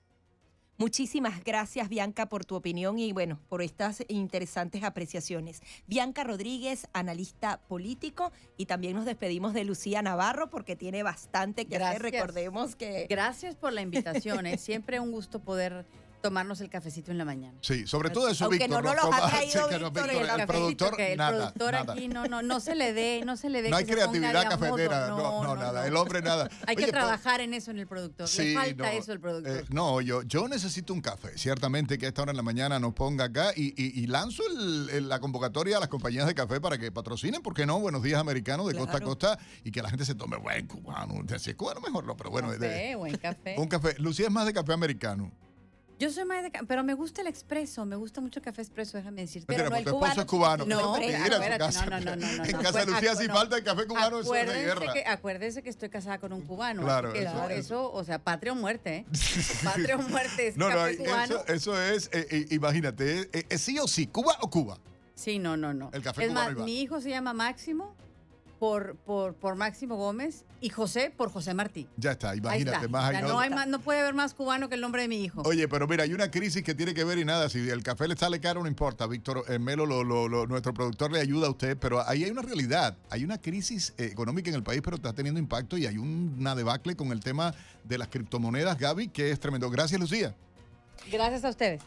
Muchísimas gracias, Bianca, por tu opinión y bueno, por estas interesantes apreciaciones. Bianca Rodríguez, analista político, y también nos despedimos de Lucía Navarro porque tiene bastante que hacer. Gracias. Recordemos que Gracias por la invitación. Es siempre un gusto poder tomarnos el cafecito en la mañana. Sí, sobre todo eso, Aunque Víctor. no nos los ha traído no, Víctor, Víctor, el el cafecito productor, que el nada, productor nada. aquí no, no, no se le dé, no se le dé. No hay creatividad de cafetera, no, no, nada. El hombre nada. Hay Oye, que trabajar en eso en el productor. Sí, le falta no, eso al productor. eh, no, yo, yo necesito un café. Ciertamente que a esta hora en la mañana nos ponga acá y, y- y lanzo el- la convocatoria a las compañías de café para que patrocinen, ¿por qué no? Buenos días americanos de costa a costa y que la gente se tome buen cubano. Si es cubano, mejor no, pero bueno. de- café, buen café. un café. Lucía es más de café americano. Yo soy más de pero me gusta el expreso, me gusta mucho el café expreso, déjame decirte. Mentira, Pero no tu esposo es cubano. No, no, no, no, no, En no. casa Acuer- Lucía, si no. falta el café cubano, eso es guerra. Que, acuérdese que estoy casada con un cubano. Claro, que eso no, es. eso, o sea, patria o muerte, ¿eh? Patria o muerte es No, no, café cubano. eso, eso es, eh, eh, imagínate, eh, eh, sí o sí, Cuba o Cuba. Sí, no, no, no. El café es cubano más, mi hijo se llama Máximo por, por, por Máximo Gómez y José por José Martí. Ya está, Ahí imagínate, está. más no, hay más, no puede haber más cubano que el nombre de mi hijo. Oye, pero mira, hay una crisis que tiene que ver y nada, si el café le sale caro no importa, Víctor eh, Melo, lo- lo- lo- nuestro productor le ayuda a usted, pero ahí hay una realidad, hay una crisis eh, económica en el país, pero está teniendo impacto y hay una debacle con el tema de las criptomonedas, Gaby, que es tremendo. Gracias, Lucía. Gracias a ustedes.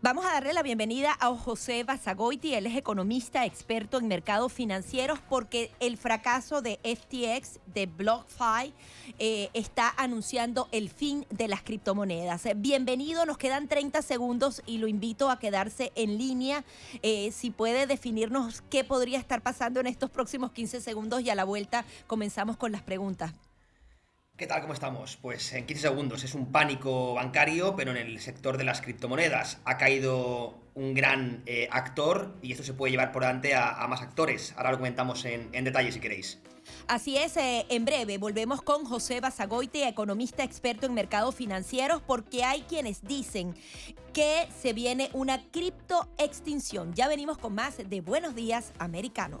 Vamos a darle la bienvenida a José Basagoiti, él es economista experto en mercados financieros porque el fracaso de FTX, de BlockFi, eh, está anunciando el fin de las criptomonedas. Bienvenido, nos quedan 30 segundos y lo invito a quedarse en línea. Eh, si puede definirnos qué podría estar pasando en estos próximos 15 segundos y a la vuelta comenzamos con las preguntas. ¿Qué tal? ¿Cómo estamos? Pues en 15 segundos. Es un pánico bancario, pero en el sector de las criptomonedas. Ha caído un gran eh, actor y esto se puede llevar por delante a, más actores. Ahora lo comentamos en, en detalle si queréis. Así es, eh, en breve volvemos con José Basagoite, economista experto en mercados financieros, porque hay quienes dicen que se viene una cripto extinción. Ya venimos con más de Buenos Días Americano.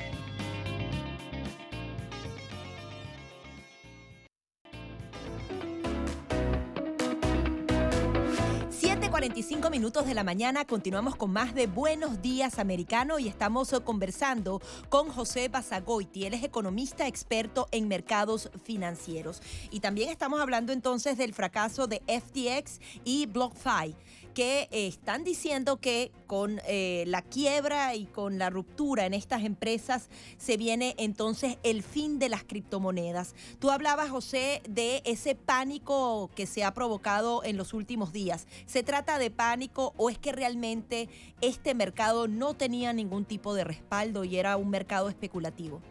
Minutos de la mañana continuamos con más de Buenos Días Americano y estamos eh, conversando con José Basagoiti. Él es economista experto en mercados financieros. Y también estamos hablando entonces del fracaso de FTX y BlockFi que eh, están diciendo que con eh, la quiebra y con la ruptura en estas empresas se viene entonces el fin de las criptomonedas. Tú hablabas, José, de ese pánico que se ha provocado en los últimos días. ¿Se trata de pánico o es que realmente este mercado no tenía ningún tipo de respaldo y era un mercado especulativo?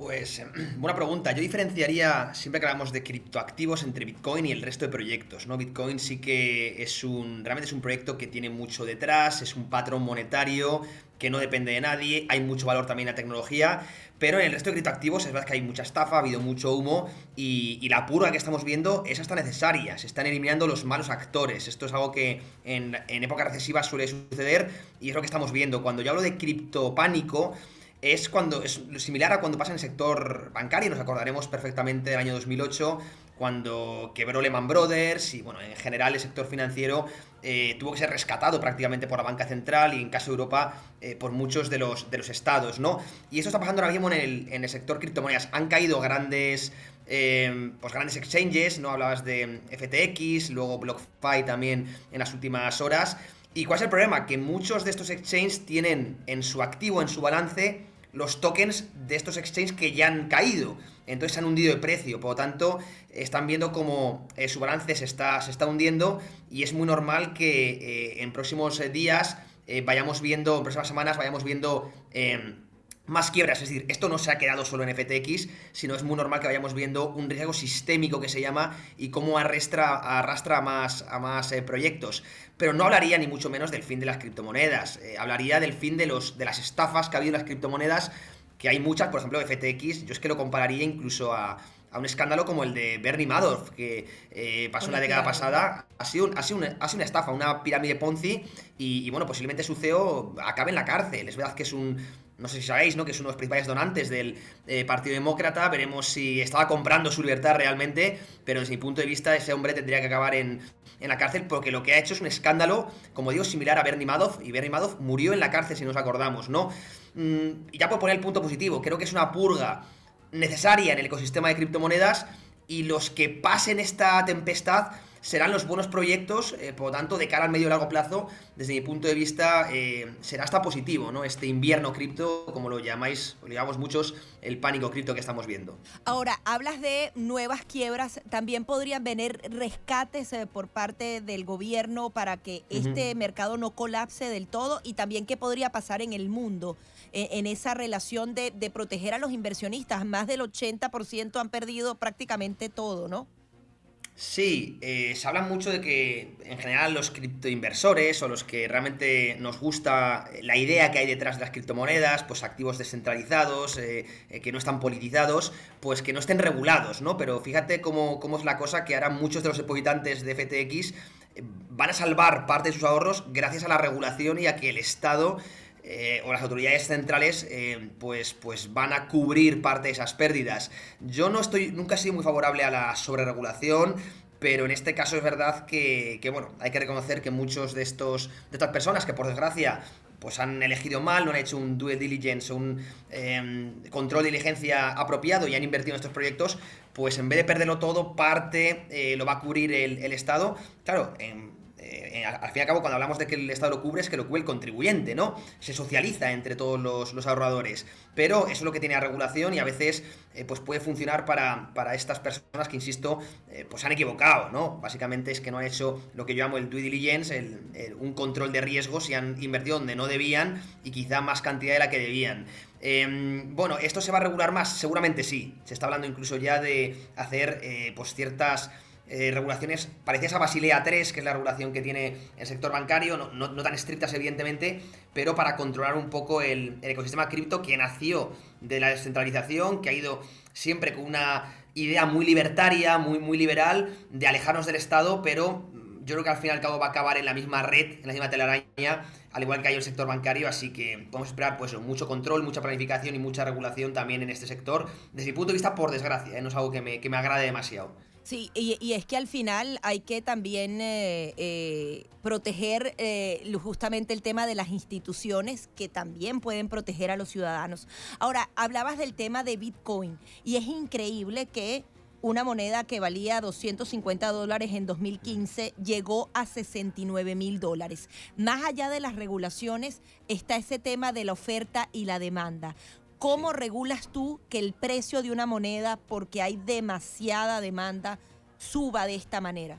Pues buena pregunta. Yo diferenciaría, siempre que hablamos de criptoactivos, entre Bitcoin y el resto de proyectos. ¿no? Bitcoin sí que es un. realmente es un proyecto que tiene mucho detrás, es un patrón monetario que no depende de nadie, hay mucho valor también en la tecnología, pero en el resto de criptoactivos es verdad que hay mucha estafa, ha habido mucho humo y, la purga que estamos viendo es hasta necesaria. Se están eliminando los malos actores. Esto es algo que en, en época recesiva suele suceder y es lo que estamos viendo. Cuando yo hablo de criptopánico, es cuando es similar a cuando pasa en el sector bancario, nos acordaremos perfectamente del año 2008 cuando quebró Lehman Brothers y bueno, en general el sector financiero eh, tuvo que ser rescatado prácticamente por la banca central y en caso de Europa eh, por muchos de los, de los estados, ¿no? Y esto está pasando ahora mismo en el, en el sector criptomonedas. Han caído grandes, eh, pues grandes exchanges, ¿no? Hablabas de FTX, luego BlockFi también en las últimas horas. ¿Y cuál es el problema? Que muchos de estos exchanges tienen en su activo, en su balance, los tokens de estos exchanges que ya han caído. Entonces se han hundido de precio. Por lo tanto, están viendo cómo eh, su balance se está, se está hundiendo y es muy normal que eh, en próximos eh, días vayamos viendo, en próximas semanas vayamos viendo em, más quiebras. Es decir, esto no se ha quedado solo en FTX, sino es muy normal que vayamos viendo un riesgo sistémico que se llama y cómo arrastra, arrastra a más, a más eh, proyectos. Pero no hablaría ni mucho menos del fin de las criptomonedas. Eh, hablaría del fin de, los, de las estafas que ha habido en las criptomonedas, que hay muchas, por ejemplo, FTX. Yo es que lo compararía incluso a, un escándalo como el de Bernie Madoff, que eh, pasó en la década pasada. Ha sido, ha, sido una, ha sido una estafa, una pirámide Ponzi, y, y, bueno, posiblemente su CEO acabe en la cárcel. Es verdad que es un, no sé si sabéis, ¿no? Que es uno de los principales donantes del eh, Partido Demócrata. Veremos si estaba comprando su libertad realmente, pero desde mi punto de vista ese hombre tendría que acabar en, la cárcel porque lo que ha hecho es un escándalo, como digo, similar a Bernie Madoff. Y Bernie Madoff murió en la cárcel, si nos acordamos, ¿no? Mm, y ya por poner el punto positivo, creo que es una purga necesaria en el ecosistema de criptomonedas y los que pasen esta tempestad serán los buenos proyectos, eh, por lo tanto, de cara al medio y largo plazo, desde mi punto de vista, eh, será hasta positivo, ¿no? Este invierno cripto, como lo llamáis, lo llamamos muchos, el pánico cripto que estamos viendo. Ahora, hablas de nuevas quiebras, también podrían venir rescates eh, por parte del gobierno para que este mercado no colapse del todo y también qué podría pasar en el mundo en esa relación de, de proteger a los inversionistas. Más del 80% han perdido prácticamente todo, ¿no? Sí, eh, se habla mucho de que en general los criptoinversores o los que realmente nos gusta la idea que hay detrás de las criptomonedas, pues activos descentralizados, eh, eh, que no están politizados, pues que no estén regulados, ¿no? Pero fíjate cómo, cómo es la cosa que ahora muchos de los depositantes de FTX van a salvar parte de sus ahorros gracias a la regulación y a que el Estado eh, o las autoridades centrales eh, pues, pues van a cubrir parte de esas pérdidas. Yo no estoy, nunca he sido muy favorable a la sobreregulación, pero en este caso es verdad que, bueno, hay que reconocer que muchos de estos de estas personas que por desgracia pues han elegido mal, no han hecho un due diligence un em, control de diligencia apropiado y han invertido en estos proyectos, pues en vez de perderlo todo, parte eh, lo va a cubrir el, el Estado. Claro, en eh, al fin y al cabo, cuando hablamos de que el Estado lo cubre, es que lo cubre el contribuyente, ¿no? Se socializa entre todos los, ahorradores. Pero eso es lo que tiene la regulación y a veces eh, pues puede funcionar para, estas personas que, insisto, eh, pues han equivocado, ¿no? Básicamente es que no han hecho lo que yo llamo el due diligence, un control de riesgos y han invertido donde no debían y quizá más cantidad de la que debían. Em, bueno, ¿esto se va a regular más? Seguramente sí. Se está hablando incluso ya de hacer pues ciertas eh, regulaciones parecidas a Basilea 3, que es la regulación que tiene el sector bancario, no, tan estrictas evidentemente, pero para controlar un poco el, ecosistema cripto que nació de la descentralización, que ha ido siempre con una idea muy libertaria, muy, liberal, de alejarnos del Estado, pero yo creo que al fin y al cabo va a acabar en la misma red, en la misma telaraña, al igual que hay el sector bancario, así que podemos esperar pues mucho control, mucha planificación y mucha regulación también en este sector, desde mi punto de vista, por desgracia, ¿eh? no es algo que me, que me agrade demasiado. Sí, y, es que al final hay que también eh, eh, proteger eh, justamente el tema de las instituciones que también pueden proteger a los ciudadanos. Ahora, hablabas del tema de Bitcoin y es increíble que una moneda que valía 250 dólares en 2015 llegó a 69 mil dólares. Más allá de las regulaciones está ese tema de la oferta y la demanda. ¿Cómo regulas tú que el precio de una moneda, porque hay demasiada demanda, suba de esta manera?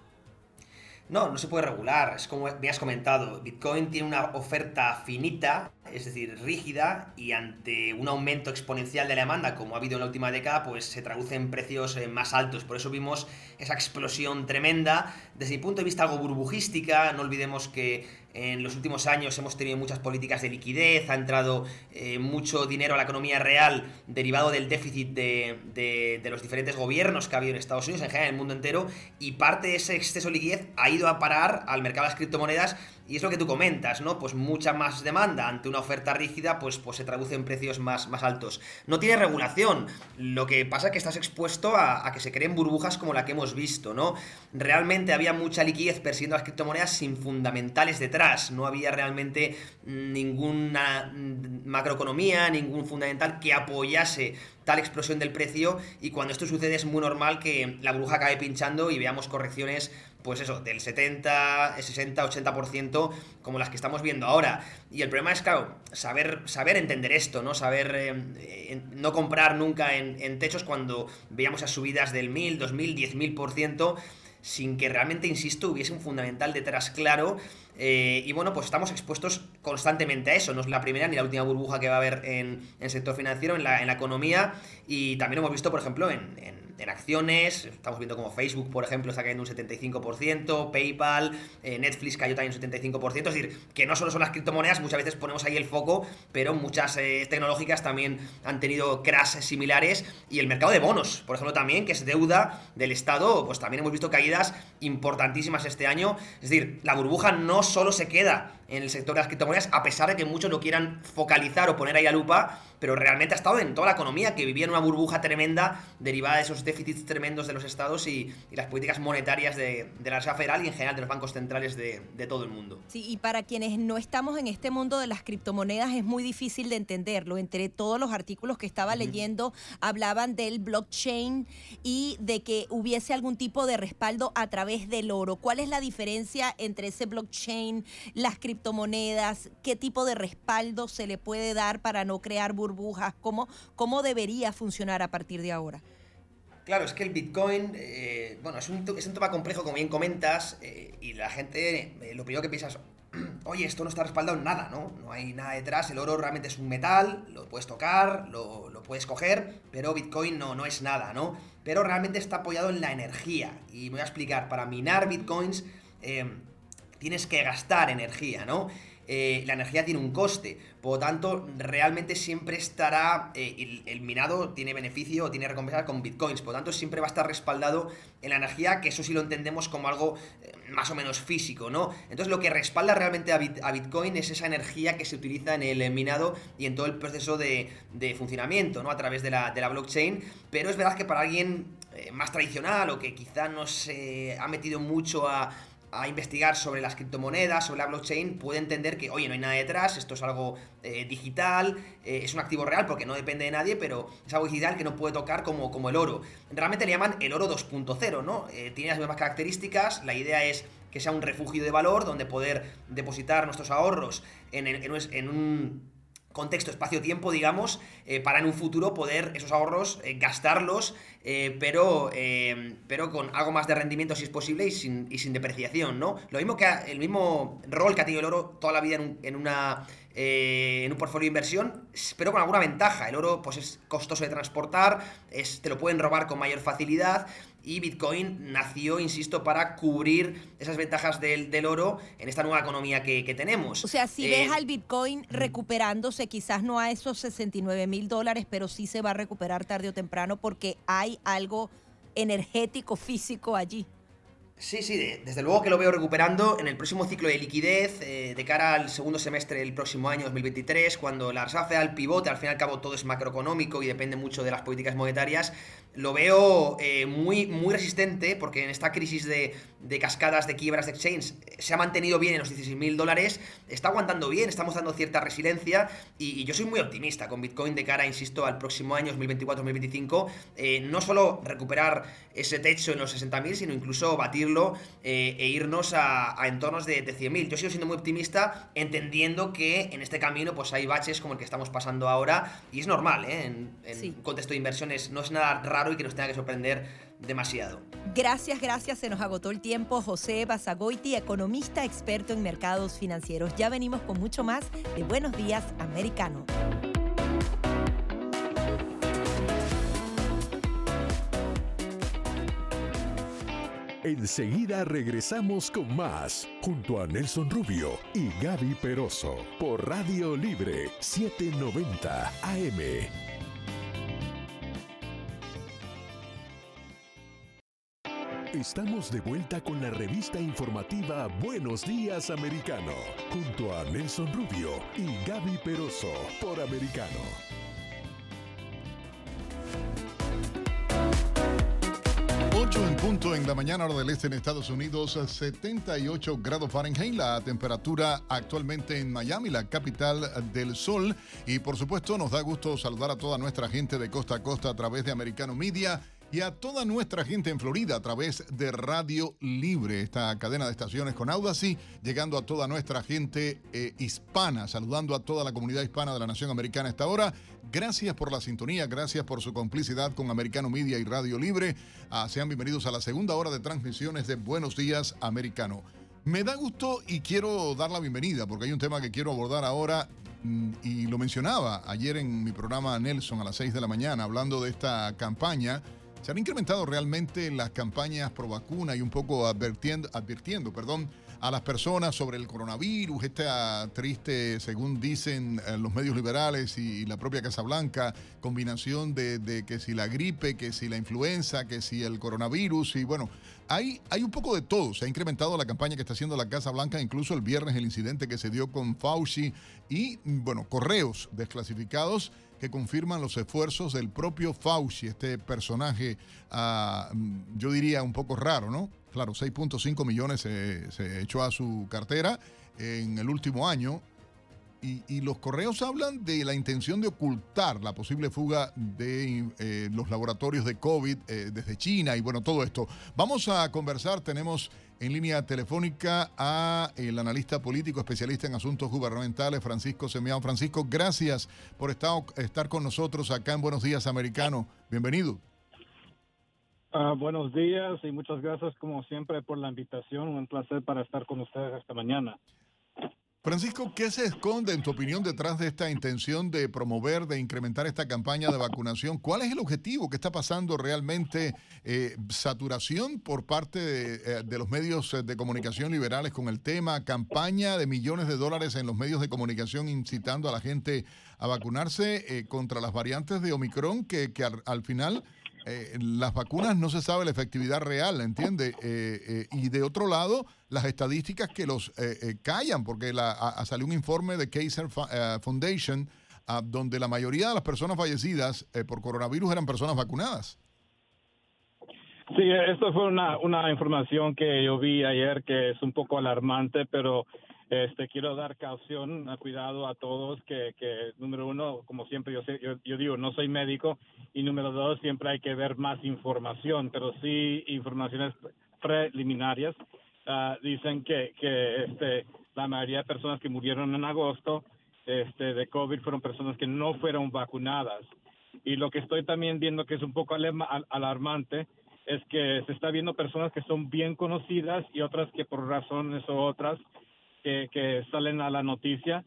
No, no se puede regular. Es como me has comentado, Bitcoin tiene una oferta finita es decir, rígida y ante un aumento exponencial de la demanda como ha habido en la última década, pues se traduce en precios eh, más altos. Por eso vimos esa explosión tremenda. Desde mi punto de vista algo burbujística, no olvidemos que en los últimos años hemos tenido muchas políticas de liquidez, ha entrado eh, mucho dinero a la economía real derivado del déficit de, los diferentes gobiernos que ha habido en Estados Unidos, en general en el mundo entero, y parte de ese exceso de liquidez ha ido a parar al mercado de las criptomonedas y es lo que tú comentas, ¿no? Pues mucha más demanda ante una oferta rígida, pues, pues se traduce en precios más, más altos. No tiene regulación. Lo que pasa es que estás expuesto a, que se creen burbujas como la que hemos visto, ¿no? Realmente había mucha liquidez persiguiendo las criptomonedas sin fundamentales detrás. No había realmente ninguna macroeconomía, ningún fundamental que apoyase tal explosión del precio y cuando esto sucede es muy normal que la burbuja acabe pinchando y veamos correcciones pues eso, del 70, 60, 80% como las que estamos viendo ahora. Y el problema es, claro, saber, saber entender esto, ¿no? Saber eh, no comprar nunca en, techos cuando veíamos esas subidas del 1000, 2000, 10.000%, sin que realmente, insisto, hubiese un fundamental detrás claro. Eh, y bueno, pues estamos expuestos constantemente a eso. No es la primera ni la última burbuja que va a haber en, el sector financiero, en la, en la economía. Y también hemos visto, por ejemplo, en en acciones. Estamos viendo como Facebook, por ejemplo, está cayendo un 75%, PayPal, eh, Netflix cayó también un 75%. Es decir, que no solo son las criptomonedas, muchas veces ponemos ahí el foco, pero muchas eh, tecnológicas también han tenido crashes similares. Y el mercado de bonos, por ejemplo, también, que es deuda del Estado, pues también hemos visto caídas importantísimas este año. Es decir, la burbuja no solo se queda en el sector de las criptomonedas, a pesar de que muchos lo quieran focalizar o poner ahí a lupa, pero realmente ha estado en toda la economía, que vivía en una burbuja tremenda derivada de esos déficits tremendos de los estados y, las políticas monetarias de, la Reserva Federal y en general de los bancos centrales de, todo el mundo. Sí, y para quienes no estamos en este mundo de las criptomonedas es muy difícil de entenderlo. Entre todos los artículos que estaba leyendo hablaban del blockchain y de que hubiese algún tipo de respaldo a través del oro. ¿Cuál es la diferencia entre ese blockchain, las criptomonedas? criptomonedas, qué tipo de respaldo se le puede dar para no crear burbujas, cómo, cómo debería funcionar a partir de ahora. Claro, es que el Bitcoin, eh, bueno, es un, tema complejo, como bien comentas, eh, y la gente, eh, lo primero que piensas, oye, esto no está respaldado en nada, ¿no? No hay nada detrás, el oro realmente es un metal, lo puedes tocar, lo, lo puedes coger, pero Bitcoin no, no es nada, ¿no? Pero realmente está apoyado en la energía, y me voy a explicar, para minar Bitcoins tienes que gastar energía, ¿no? Eh, la energía tiene un coste, por lo tanto, realmente siempre estará, eh, el, minado tiene beneficio o tiene recompensa con bitcoins, por lo tanto, siempre va a estar respaldado en la energía, que eso sí lo entendemos como algo eh, más o menos físico, ¿no? Entonces, lo que respalda realmente a, bitcoin es esa energía que se utiliza en el minado y en todo el proceso de, funcionamiento, ¿no? A través de la, de la blockchain, pero es verdad que para alguien más tradicional o que quizá no se ha metido mucho a a investigar sobre las criptomonedas, sobre la blockchain, puede entender que, oye, no hay nada detrás, esto es algo eh, digital, eh, es un activo real porque no depende de nadie, pero es algo digital que no puede tocar como, como el oro. Realmente le llaman el oro 2.0, ¿no? Eh, tiene las mismas características, la idea es que sea un refugio de valor donde poder depositar nuestros ahorros en, en un contexto espacio-tiempo, digamos, eh, para en un futuro poder esos ahorros eh, gastarlos, eh, pero, pero con algo más de rendimiento si es posible y sin, depreciación, ¿no? Lo mismo que el mismo rol que ha tenido el oro toda la vida en, en una en un portfolio de inversión, pero con alguna ventaja. El oro pues es costoso de transportar, es, te lo pueden robar con mayor facilidad y Bitcoin nació, insisto, para cubrir esas ventajas del, oro en esta nueva economía que, tenemos. O sea, si ves eh, al Bitcoin recuperándose, quizás no a esos 69 mil dólares, pero sí se va a recuperar tarde o temprano porque hay algo energético, físico allí. Sí, sí, desde luego que lo veo recuperando en el próximo ciclo de liquidez, eh, de cara al segundo semestre del próximo año 2023, cuando la Reserva Federal pivote, al fin y al cabo todo es macroeconómico y depende mucho de las políticas monetarias, lo veo eh, muy, muy resistente porque en esta crisis de, cascadas, de quiebras de exchange, eh, se ha mantenido bien en los 16.000 dólares, está aguantando bien, estamos dando cierta resiliencia y, yo soy muy optimista con Bitcoin de cara, insisto, al próximo año 2024-2025, no solo recuperar ese techo en los 60.000, sino incluso batirlo eh, e irnos a, entornos de, de 100.000. Yo sigo siendo muy optimista, entendiendo que en este camino pues hay baches como el que estamos pasando ahora, y es normal, ¿eh? en, en contexto de inversiones no es nada raro y que nos tenga que sorprender demasiado. Gracias, gracias. Se nos agotó el tiempo. José Basagoiti, economista experto en mercados financieros. Ya venimos con mucho más de Buenos Días Americano. Enseguida regresamos con más, junto a Nelson Rubio y Gaby Peroso, por Radio Libre 790 AM. Estamos de vuelta con la revista informativa Buenos Días Americano, junto a Nelson Rubio y Gaby Peroso, por Americano. 8 en punto en la mañana hora del este en Estados Unidos, 78 grados Fahrenheit, la temperatura actualmente en Miami, la capital del sol. Y por supuesto nos da gusto saludar a toda nuestra gente de costa a costa a través de Americano Media y a toda nuestra gente en Florida a través de Radio Libre, esta cadena de estaciones con Audacy, llegando a toda nuestra gente eh, hispana, saludando a toda la comunidad hispana de la nación americana a esta hora. Gracias por la sintonía, gracias por su complicidad con Americano Media y Radio Libre. Ah, sean bienvenidos a la segunda hora de transmisiones de Buenos Días Americano. Me da gusto y quiero dar la bienvenida porque hay un tema que quiero abordar ahora mm, y lo mencionaba ayer en mi programa Nelson a las 6 de la mañana hablando de esta campaña se han incrementado realmente las campañas pro vacuna y un poco advirtiendo, advirtiendo perdón, a las personas sobre el coronavirus, esta triste, según dicen eh, los medios liberales y, la propia Casa Blanca, combinación de, que si la gripe, que si la influenza, que si el coronavirus, y bueno, hay, hay un poco de todo. Se ha incrementado la campaña que está haciendo la Casa Blanca, incluso el viernes el incidente que se dio con Fauci y, bueno, correos desclasificados que confirman los esfuerzos del propio Fauci, este personaje, ah, yo diría un poco raro, ¿no? Claro, 6.5 millones se, echó a su cartera en el último año. Y, los correos hablan de la intención de ocultar la posible fuga de eh, los laboratorios de COVID eh, desde China y bueno, todo esto. Vamos a conversar, tenemos en línea telefónica a el analista político especialista en asuntos gubernamentales, Francisco Semeao. Francisco, gracias por estar, estar con nosotros acá en Buenos Días Americano. Bienvenido. Ah, buenos días y muchas gracias como siempre por la invitación. Un placer para estar con ustedes esta mañana. Francisco, ¿qué se esconde, en tu opinión, detrás de esta intención de promover, de incrementar esta campaña de vacunación? ¿Cuál es el objetivo? ¿Qué está pasando realmente? Eh, ¿Saturación por parte de, eh, los medios de comunicación liberales con el tema? ¿Campaña de millones de dólares en los medios de comunicación incitando a la gente a vacunarse eh, contra las variantes de Omicron que, al final eh, las vacunas no se sabe la efectividad real, ¿entiende? Eh, eh, y de otro lado, las estadísticas que los callan, porque la, salió un informe de Kaiser Foundation ah, donde la mayoría de las personas fallecidas por coronavirus eran personas vacunadas. Sí, esto fue una, una información que yo vi ayer que es un poco alarmante, pero este, quiero dar caución, cuidado a todos, que, que número uno, como siempre yo, sé, yo, digo, no soy médico, y número dos, siempre hay que ver más información, pero sí informaciones preliminarias. Ah, dicen que, que este, la mayoría de personas que murieron en agosto este, de COVID fueron personas que no fueron vacunadas. Y lo que estoy también viendo que es un poco alarmante es que se está viendo personas que son bien conocidas y otras que por razones u otras que, salen a la noticia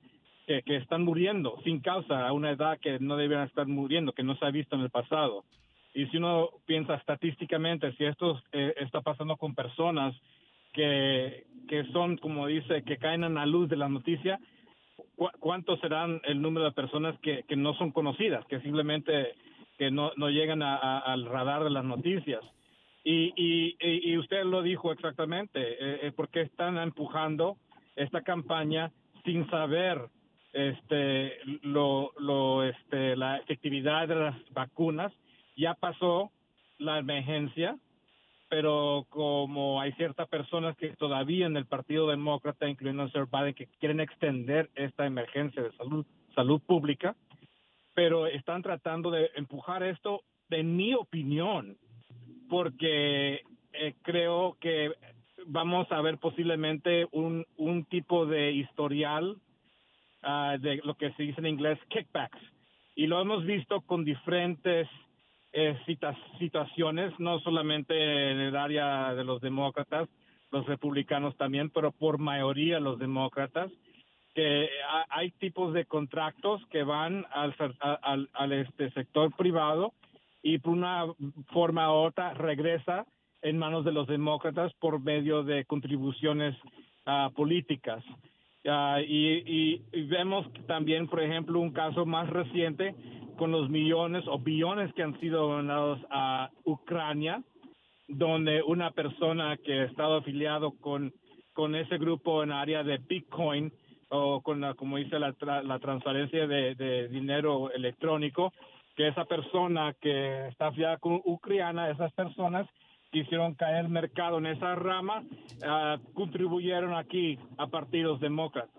que, están muriendo sin causa a una edad que no debieran estar muriendo, que no se ha visto en el pasado. Y si uno piensa estadísticamente, si esto eh, está pasando con personas que, que son, como dice, que caen en la luz de la noticia, ¿cuántos serán el número de personas que, no son conocidas, que simplemente que no, llegan al radar de las noticias? Y, y, y usted lo dijo exactamente, eh, ¿por qué están empujando esta campaña sin saber este lo, este la efectividad de las vacunas. Ya pasó la emergencia pero como hay ciertas personas que todavía en el Partido Demócrata, incluyendo el señor Biden, que quieren extender esta emergencia de salud, salud pública, pero están tratando de empujar esto, en mi opinión, porque eh, creo que vamos a ver posiblemente un, un tipo de historial uh, de lo que se dice en inglés kickbacks. Y lo hemos visto con diferentes eh, situaciones, no solamente en el área de los demócratas, los republicanos también, pero por mayoría los demócratas, que hay tipos de contratos que van al, al, al este sector privado y por una forma u otra regresa en manos de los demócratas por medio de contribuciones uh, políticas. Uh, y, vemos también, por ejemplo, un caso más reciente con los millones o billones que han sido donados a Ucrania, donde una persona que ha estado afiliado con, con ese grupo en área de Bitcoin o con la, como dice la, la transferencia de, de, dinero electrónico, que esa persona que está afiliada con Ucrania, esas personas hicieron caer mercado en esa rama, uh, contribuyeron aquí a partidos demócratas.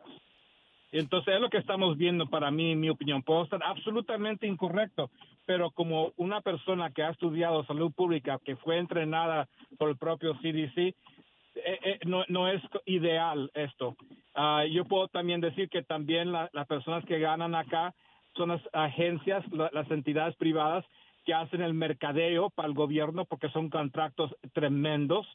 Entonces es lo que estamos viendo para mí, en mi opinión. Puedo estar absolutamente incorrecto, pero como una persona que ha estudiado salud pública, que fue entrenada por el propio CDC, eh, eh, no, no, es ideal esto. Uh, yo puedo también decir que también la, las personas que ganan acá son las agencias, la, las entidades privadas que hacen el mercadeo para el gobierno porque son contratos tremendos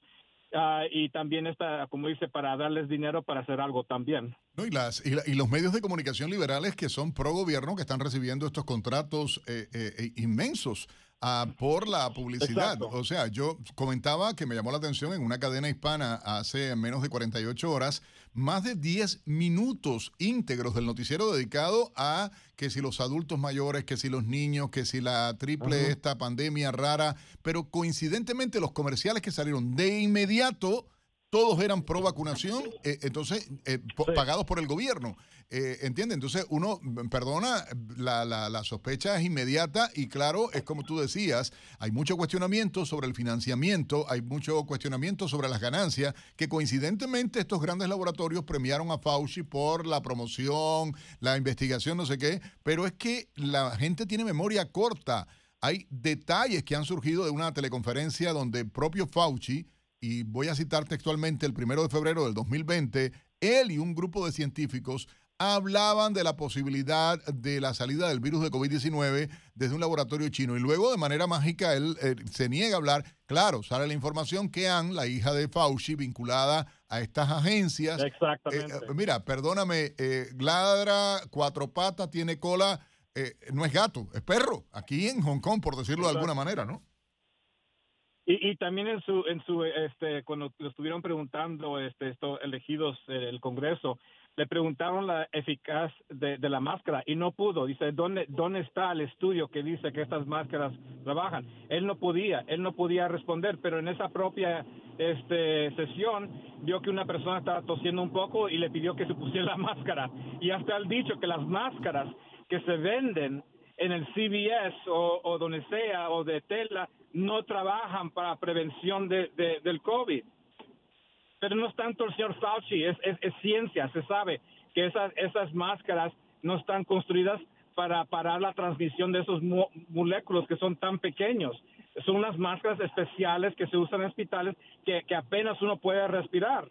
Uh, y también está, como dice, para darles dinero para hacer algo también. No, y, las, y, la, y, los medios de comunicación liberales que son pro gobierno, que están recibiendo estos contratos eh, eh, eh inmensos uh, por la publicidad. Exacto. O sea, yo comentaba que me llamó la atención en una cadena hispana hace menos de 48 horas, más de 10 minutos íntegros del noticiero dedicado a que si los adultos mayores, que si los niños, que si la triple uh -huh. esta pandemia rara, pero coincidentemente los comerciales que salieron de inmediato todos eran pro vacunación, eh, entonces eh, sí. pagados por el gobierno. Eh, ¿Entiendes? Entonces uno, mm, perdona, la, la, la, sospecha es inmediata y claro, es como tú decías, hay mucho cuestionamiento sobre el financiamiento, hay mucho cuestionamiento sobre las ganancias, que coincidentemente estos grandes laboratorios premiaron a Fauci por la promoción, la investigación, no sé qué, pero es que la gente tiene memoria corta. Hay detalles que han surgido de una teleconferencia donde el propio Fauci y voy a citar textualmente el primero de febrero del 2020, él y un grupo de científicos hablaban de la posibilidad de la salida del virus de COVID-19 desde un laboratorio chino y luego de manera mágica él eh, se niega a hablar. Claro, sale la información que Ann, la hija de Fauci, vinculada a estas agencias. Exactamente. Eh, mira, perdóname, eh, ladra, cuatro patas, tiene cola, no es gato, es perro, aquí en Hong Kong, por decirlo Exacto. de alguna manera, ¿no? Y, y, también en su, en su, este, cuando lo estuvieron preguntando, este, estos elegidos el Congreso, le preguntaron la eficaz de, de, la máscara y no pudo. Dice, ¿dónde, ¿dónde está el estudio que dice que estas máscaras trabajan? Él no podía, él no podía responder, pero en esa propia este, sesión vio que una persona estaba tosiendo un poco y le pidió que se pusiera la máscara. Y hasta él dicho que las máscaras que se venden en el CVS o, donde sea o de tela no trabajan para prevención de, de, del COVID. Pero no es tanto el señor Fauci, es, ciencia, se sabe que esas, máscaras no están construidas para parar la transmisión de esos mo moléculas que son tan pequeños. Son unas máscaras especiales que se usan en hospitales que apenas uno puede respirar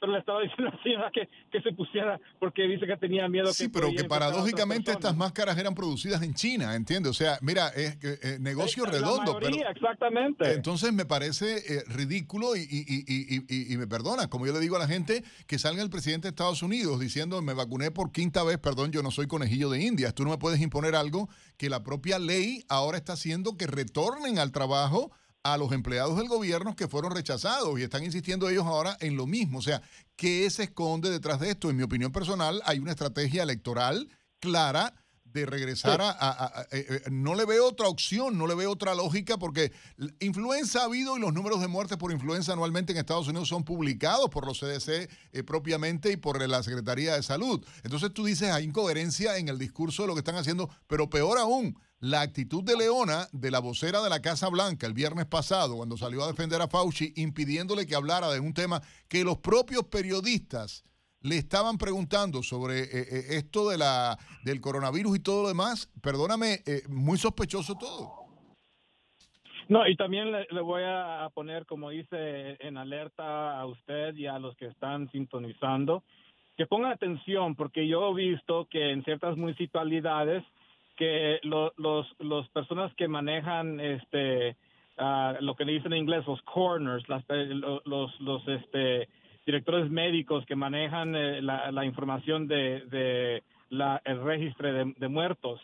pero le estaba diciendo a la señora que, que se pusiera porque dice que tenía miedo. Sí, que pero que paradójicamente estas máscaras eran producidas en China, ¿entiendes? O sea, mira, es eh, negocio redondo. Mayoría, pero, exactamente. Entonces me parece eh, ridículo y, y, y, y, me perdona, como yo le digo a la gente, que salga el presidente de Estados Unidos diciendo me vacuné por quinta vez, perdón, yo no soy conejillo de Indias, tú no me puedes imponer algo que la propia ley ahora está haciendo que retornen al trabajo a los empleados del gobierno que fueron rechazados y están insistiendo ellos ahora en lo mismo. O sea, ¿qué se esconde detrás de esto? En mi opinión personal, hay una estrategia electoral clara de regresar a, eh, eh, no le veo otra opción, no le veo otra lógica porque influenza ha habido y los números de muertes por influenza anualmente en Estados Unidos son publicados por los CDC eh, propiamente y por la Secretaría de Salud. Entonces tú dices hay incoherencia en el discurso de lo que están haciendo, pero peor aún, la actitud de Leona, de la vocera de la Casa Blanca el viernes pasado, cuando salió a defender a Fauci, impidiéndole que hablara de un tema que los propios periodistas le estaban preguntando sobre eh, eh, esto de la, del coronavirus y todo lo demás, perdóname, eh, muy sospechoso todo. No, y también le, voy a poner, como dice, en alerta a usted y a los que están sintonizando, que pongan atención, porque yo he visto que en ciertas municipalidades, que los, los personas que manejan este ah, lo que le dicen en inglés los corners, las, los, los, este, directores médicos que manejan eh, la, información de, el registro de, muertos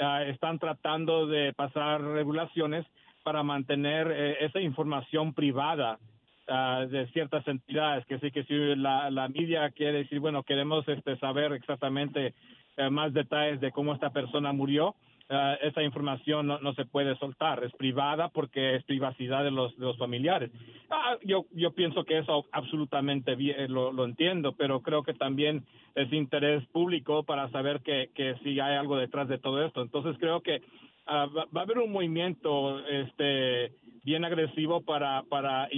ah, están tratando de pasar regulaciones para mantener eh, esa información privada ah, de ciertas entidades que sí que si la, la media quiere decir bueno queremos este saber exactamente eh, más detalles de cómo esta persona murió Ah, esa información no, se puede soltar, es privada porque es privacidad de los, de los familiares. Ah, yo, yo pienso que eso absolutamente eh, lo, lo, entiendo, pero creo que también es interés público para saber que, que si hay algo detrás de todo esto. Entonces creo que ah, va, a haber un movimiento este, bien agresivo para, para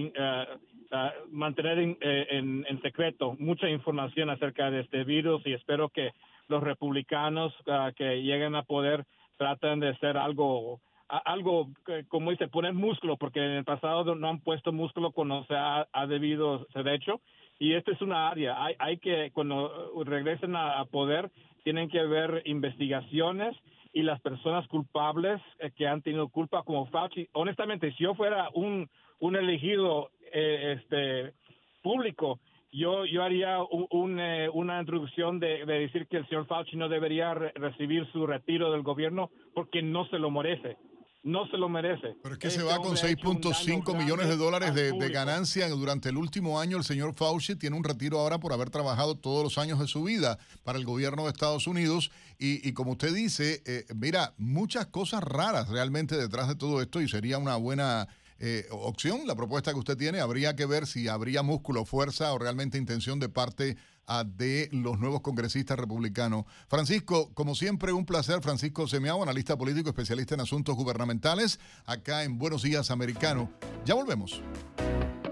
mantener eh, en, en, secreto mucha información acerca de este virus y espero que los republicanos que lleguen a poder tratan de hacer algo algo como dice poner músculo porque en el pasado no han puesto músculo cuando se ha, debido ser hecho. Y esta es una área. Hay, hay que cuando regresen a, poder tienen que haber investigaciones y las personas culpables eh, que han tenido culpa como Fauci. Honestamente si yo fuera un un elegido eh, este público yo, yo haría eh, una introducción de, decir que el señor Fauci no debería recibir su retiro del gobierno porque no se lo merece. No se lo merece. Pero es que se va con 6.5 millones de dólares de, ganancia durante el último año. El señor Fauci tiene un retiro ahora por haber trabajado todos los años de su vida para el gobierno de Estados Unidos. Y, como usted dice, eh, mira, muchas cosas raras realmente detrás de todo esto y sería una buena eh, opción, la propuesta que usted tiene. Habría que ver si habría músculo, fuerza o realmente intención de parte ah, de los nuevos congresistas republicanos. Francisco, como siempre, un placer. Francisco Semiao, analista político, especialista en asuntos gubernamentales, acá en Buenos Días Americano. Ya volvemos. ''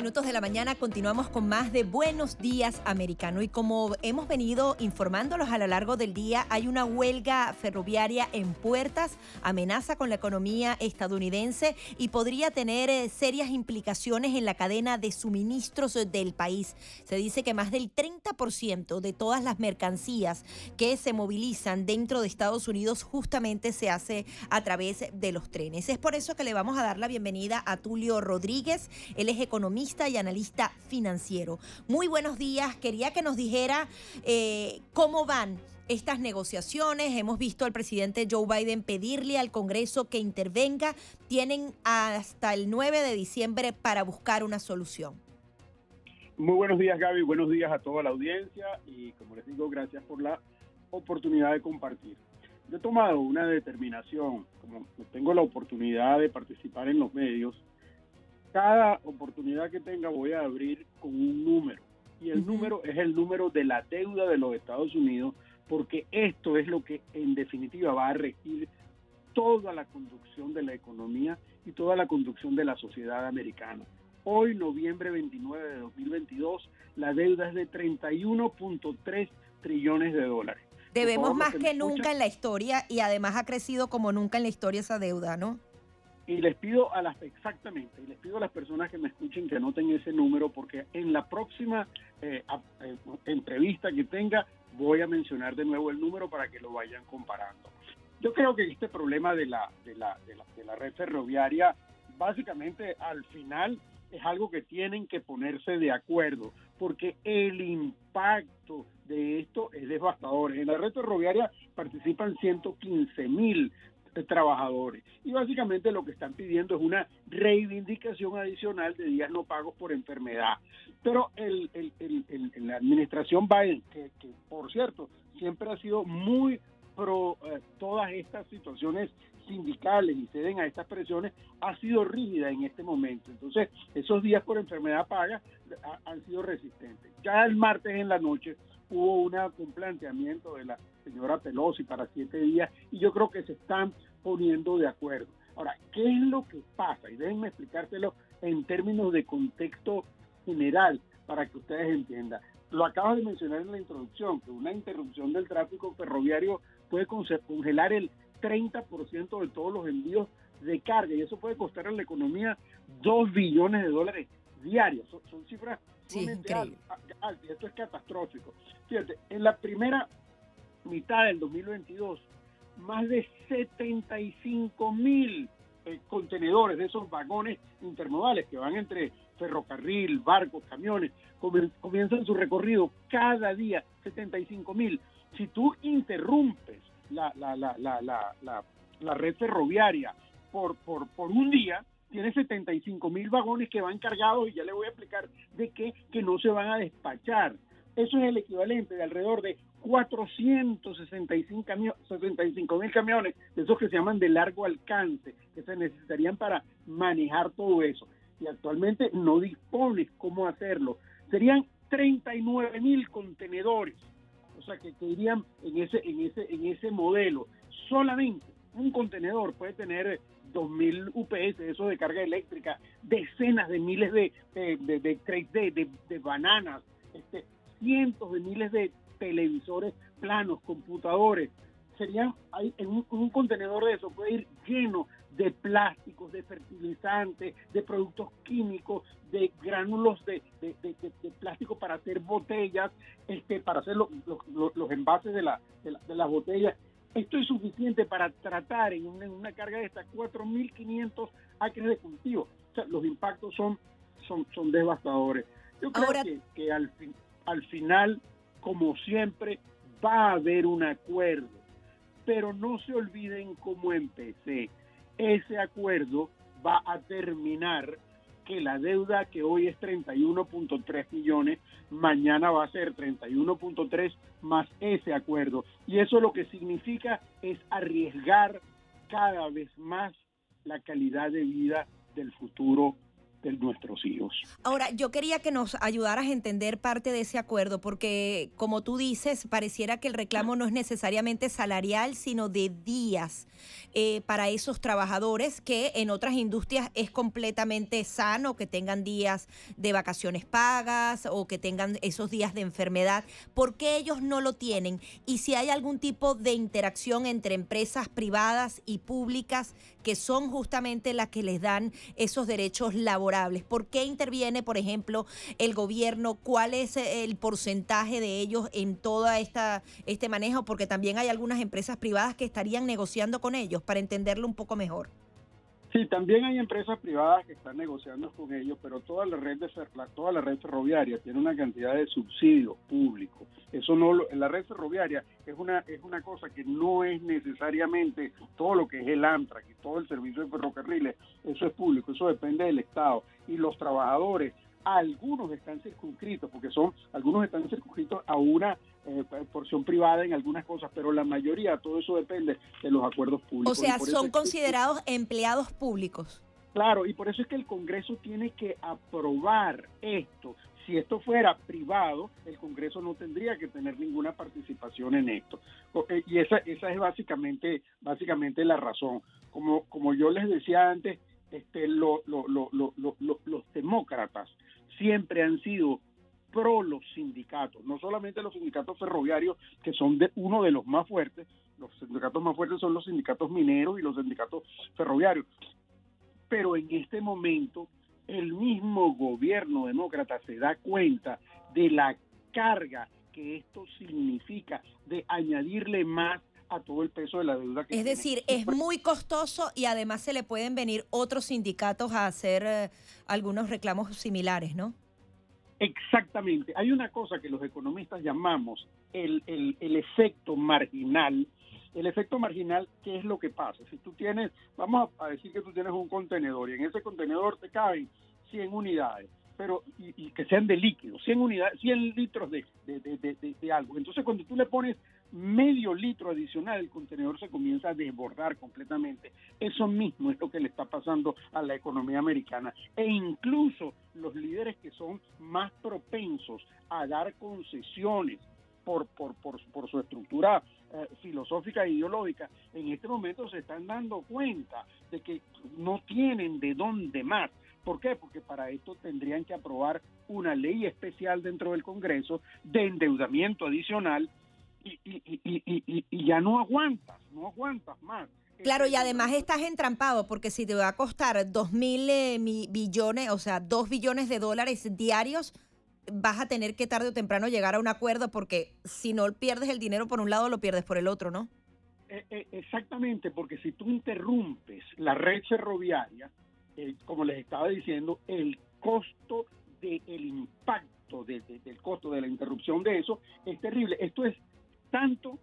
Minutos de la mañana continuamos con más de Buenos Días Americano y como hemos venido informándolos a lo largo del día, hay una huelga ferroviaria en puertas, amenaza con la economía estadounidense y podría tener eh, serias implicaciones en la cadena de suministros del país. Se dice que más del 30% de todas las mercancías que se movilizan dentro de Estados Unidos justamente se hace a través de los trenes. Es por eso que le vamos a dar la bienvenida a Tulio Rodríguez, él es economista y analista financiero. Muy buenos días, quería que nos dijera eh, cómo van estas negociaciones. Hemos visto al presidente Joe Biden pedirle al Congreso que intervenga. Tienen hasta el 9 de diciembre para buscar una solución. Muy buenos días Gaby, buenos días a toda la audiencia y como les digo, gracias por la oportunidad de compartir. Yo he tomado una determinación, como tengo la oportunidad de participar en los medios, cada oportunidad que tenga voy a abrir con un número. Y el número es el número de la deuda de los Estados Unidos, porque esto es lo que en definitiva va a regir toda la conducción de la economía y toda la conducción de la sociedad americana. Hoy, noviembre 29 de 2022, la deuda es de 31.3 trillones de dólares. Debemos más que, nunca en la historia y además ha crecido como nunca en la historia esa deuda, ¿no? Y les pido a las, exactamente, y les pido a las personas que me escuchen que anoten ese número porque en la próxima eh, eh, entrevista que tenga voy a mencionar de nuevo el número para que lo vayan comparando. Yo creo que este problema de la, de la, de la, de la red ferroviaria, básicamente al final es algo que tienen que ponerse de acuerdo, porque el impacto de esto es devastador. En la red ferroviaria participan 115 mil trabajadores y básicamente lo que están pidiendo es una reivindicación adicional de días no pagos por enfermedad. Pero el, la administración Biden, que, por cierto siempre ha sido muy pro eh, todas estas situaciones sindicales y ceden a estas presiones, ha sido rígida en este momento. Entonces, esos días por enfermedad paga han sido resistentes. Ya el martes en la noche hubo un planteamiento de la señora Pelosi para siete días y yo creo que se están poniendo de acuerdo. Ahora, ¿qué es lo que pasa? Y déjenme explicárselo en términos de contexto general para que ustedes entiendan. Lo acabo de mencionar en la introducción, que una interrupción del tráfico ferroviario puede congelar el 30% de todos los envíos de carga y eso puede costar a la economía 2 billones de dólares diarios. Son, cifras sí, altas, y esto es catastrófico. Fíjate, en la primera mitad del 2022, más de 75 mil eh, contenedores de esos vagones intermodales que van entre ferrocarril, barcos, camiones, comienzan su recorrido cada día, 75 mil. Si tú interrumpes la, la, la, la, red ferroviaria por, por, por un día, tiene 75 mil vagones que van cargados y ya le voy a explicar de qué, que no se van a despachar. Eso es el equivalente de alrededor de 465 mil camiones, de esos que se llaman de largo alcance, que se necesitarían para manejar todo eso. Y actualmente no dispones cómo hacerlo. Serían 39 mil contenedores o sea, que, irían en ese, en, ese, en ese modelo. Solamente un contenedor puede tener 2.000 UPS, eso de carga eléctrica, decenas de miles de, de, de, de, bananas, este, cientos de miles de televisores planos, computadores. Serían, hay, en un, un, contenedor de eso puede ir lleno de plásticos, de fertilizantes, de productos químicos, de gránulos de, plástico para hacer botellas, este, para hacer los envases de, la, de, las botellas. Esto es suficiente para tratar en una, carga de estas 4.500 acres de cultivo. O sea, los impactos son, son, son devastadores. Yo creo que, que al, al final, como siempre, va a haber un acuerdo. Pero no se olviden cómo empecé ese acuerdo va a terminar que la deuda que hoy es 31.3 millones, mañana va a ser 31.3 más ese acuerdo. Y eso lo que significa es arriesgar cada vez más la calidad de vida del futuro de nuestros hijos. Ahora, yo quería que nos ayudaras a entender parte de ese acuerdo, porque como tú dices, pareciera que el reclamo no es necesariamente salarial, sino de días eh, para esos trabajadores que en otras industrias es completamente sano que tengan días de vacaciones pagas o que tengan esos días de enfermedad. ¿Por qué ellos no lo tienen? Y si hay algún tipo de interacción entre empresas privadas y públicas que son justamente las que les dan esos derechos ¿Por qué interviene, por ejemplo, el gobierno? ¿Cuál es el porcentaje de ellos en toda esta este manejo? Porque también hay algunas empresas privadas que estarían negociando con ellos para entenderlo un poco mejor. Sí, también hay empresas privadas que están negociando con ellos, pero toda la red de toda la red ferroviaria tiene una cantidad de subsidios públicos. Eso no la red ferroviaria es una es una cosa que no es necesariamente todo lo que es el Amtrak y todo el servicio de ferrocarriles, eso es público, eso depende del Estado y los trabajadores algunos están circunscritos, porque son, algunos están circunscritos a una eh, porción privada en algunas cosas, pero la mayoría, todo eso depende de los acuerdos públicos. O sea, son considerados empleados públicos. Claro, y por eso es que el Congreso tiene que aprobar esto. Si esto fuera privado, el Congreso no tendría que tener ninguna participación en esto. Y esa, esa es básicamente, básicamente la razón. Como, como yo les decía antes, este, lo, los demócratas siempre han sido pro los sindicatos, no solamente los sindicatos ferroviarios, que son de uno de los más fuertes, los sindicatos más fuertes son los sindicatos mineros y los sindicatos ferroviarios. pero en este momento el mismo gobierno demócrata se da cuenta de la carga que esto significa de añadirle más a todo el peso de la deuda que Es tiene. decir, es muy costoso y además se le pueden venir otros sindicatos a hacer eh, algunos reclamos similares, ¿no? Exactamente. Hay una cosa que los economistas llamamos el, el, efecto marginal. El efecto marginal, ¿qué es lo que pasa? Si tú tienes, vamos a decir que tú tienes un contenedor y en ese contenedor te caben 100 unidades, pero y, que sean de líquido, 100 unidades, 100 litros de, de, de- de algo. Entonces, cuando tú le pones medio litro adicional, el contenedor se comienza a desbordar completamente. Eso mismo es lo que le está pasando a la economía americana. E incluso los líderes que son más propensos a dar concesiones por, por, por, por su estructura eh, filosófica e ideológica, en este momento se están dando cuenta de que no tienen de dónde más. ¿Por qué? Porque para esto tendrían que aprobar una ley especial dentro del Congreso de endeudamiento adicional y, y, y, y, ya no aguantas, no aguantas más. Claro, y además estás entrampado porque si te va a costar dos mil eh, billones, o sea, dos billones de dólares diarios, vas a tener que tarde o temprano llegar a un acuerdo porque si no pierdes el dinero por un lado, lo pierdes por el otro, ¿no? Eh, eh, exactamente, porque si tú interrumpes la red ferroviaria, eh, como les estaba diciendo, el costo del impacto de- de- del costo de la interrupción de eso es terrible. Esto es tanto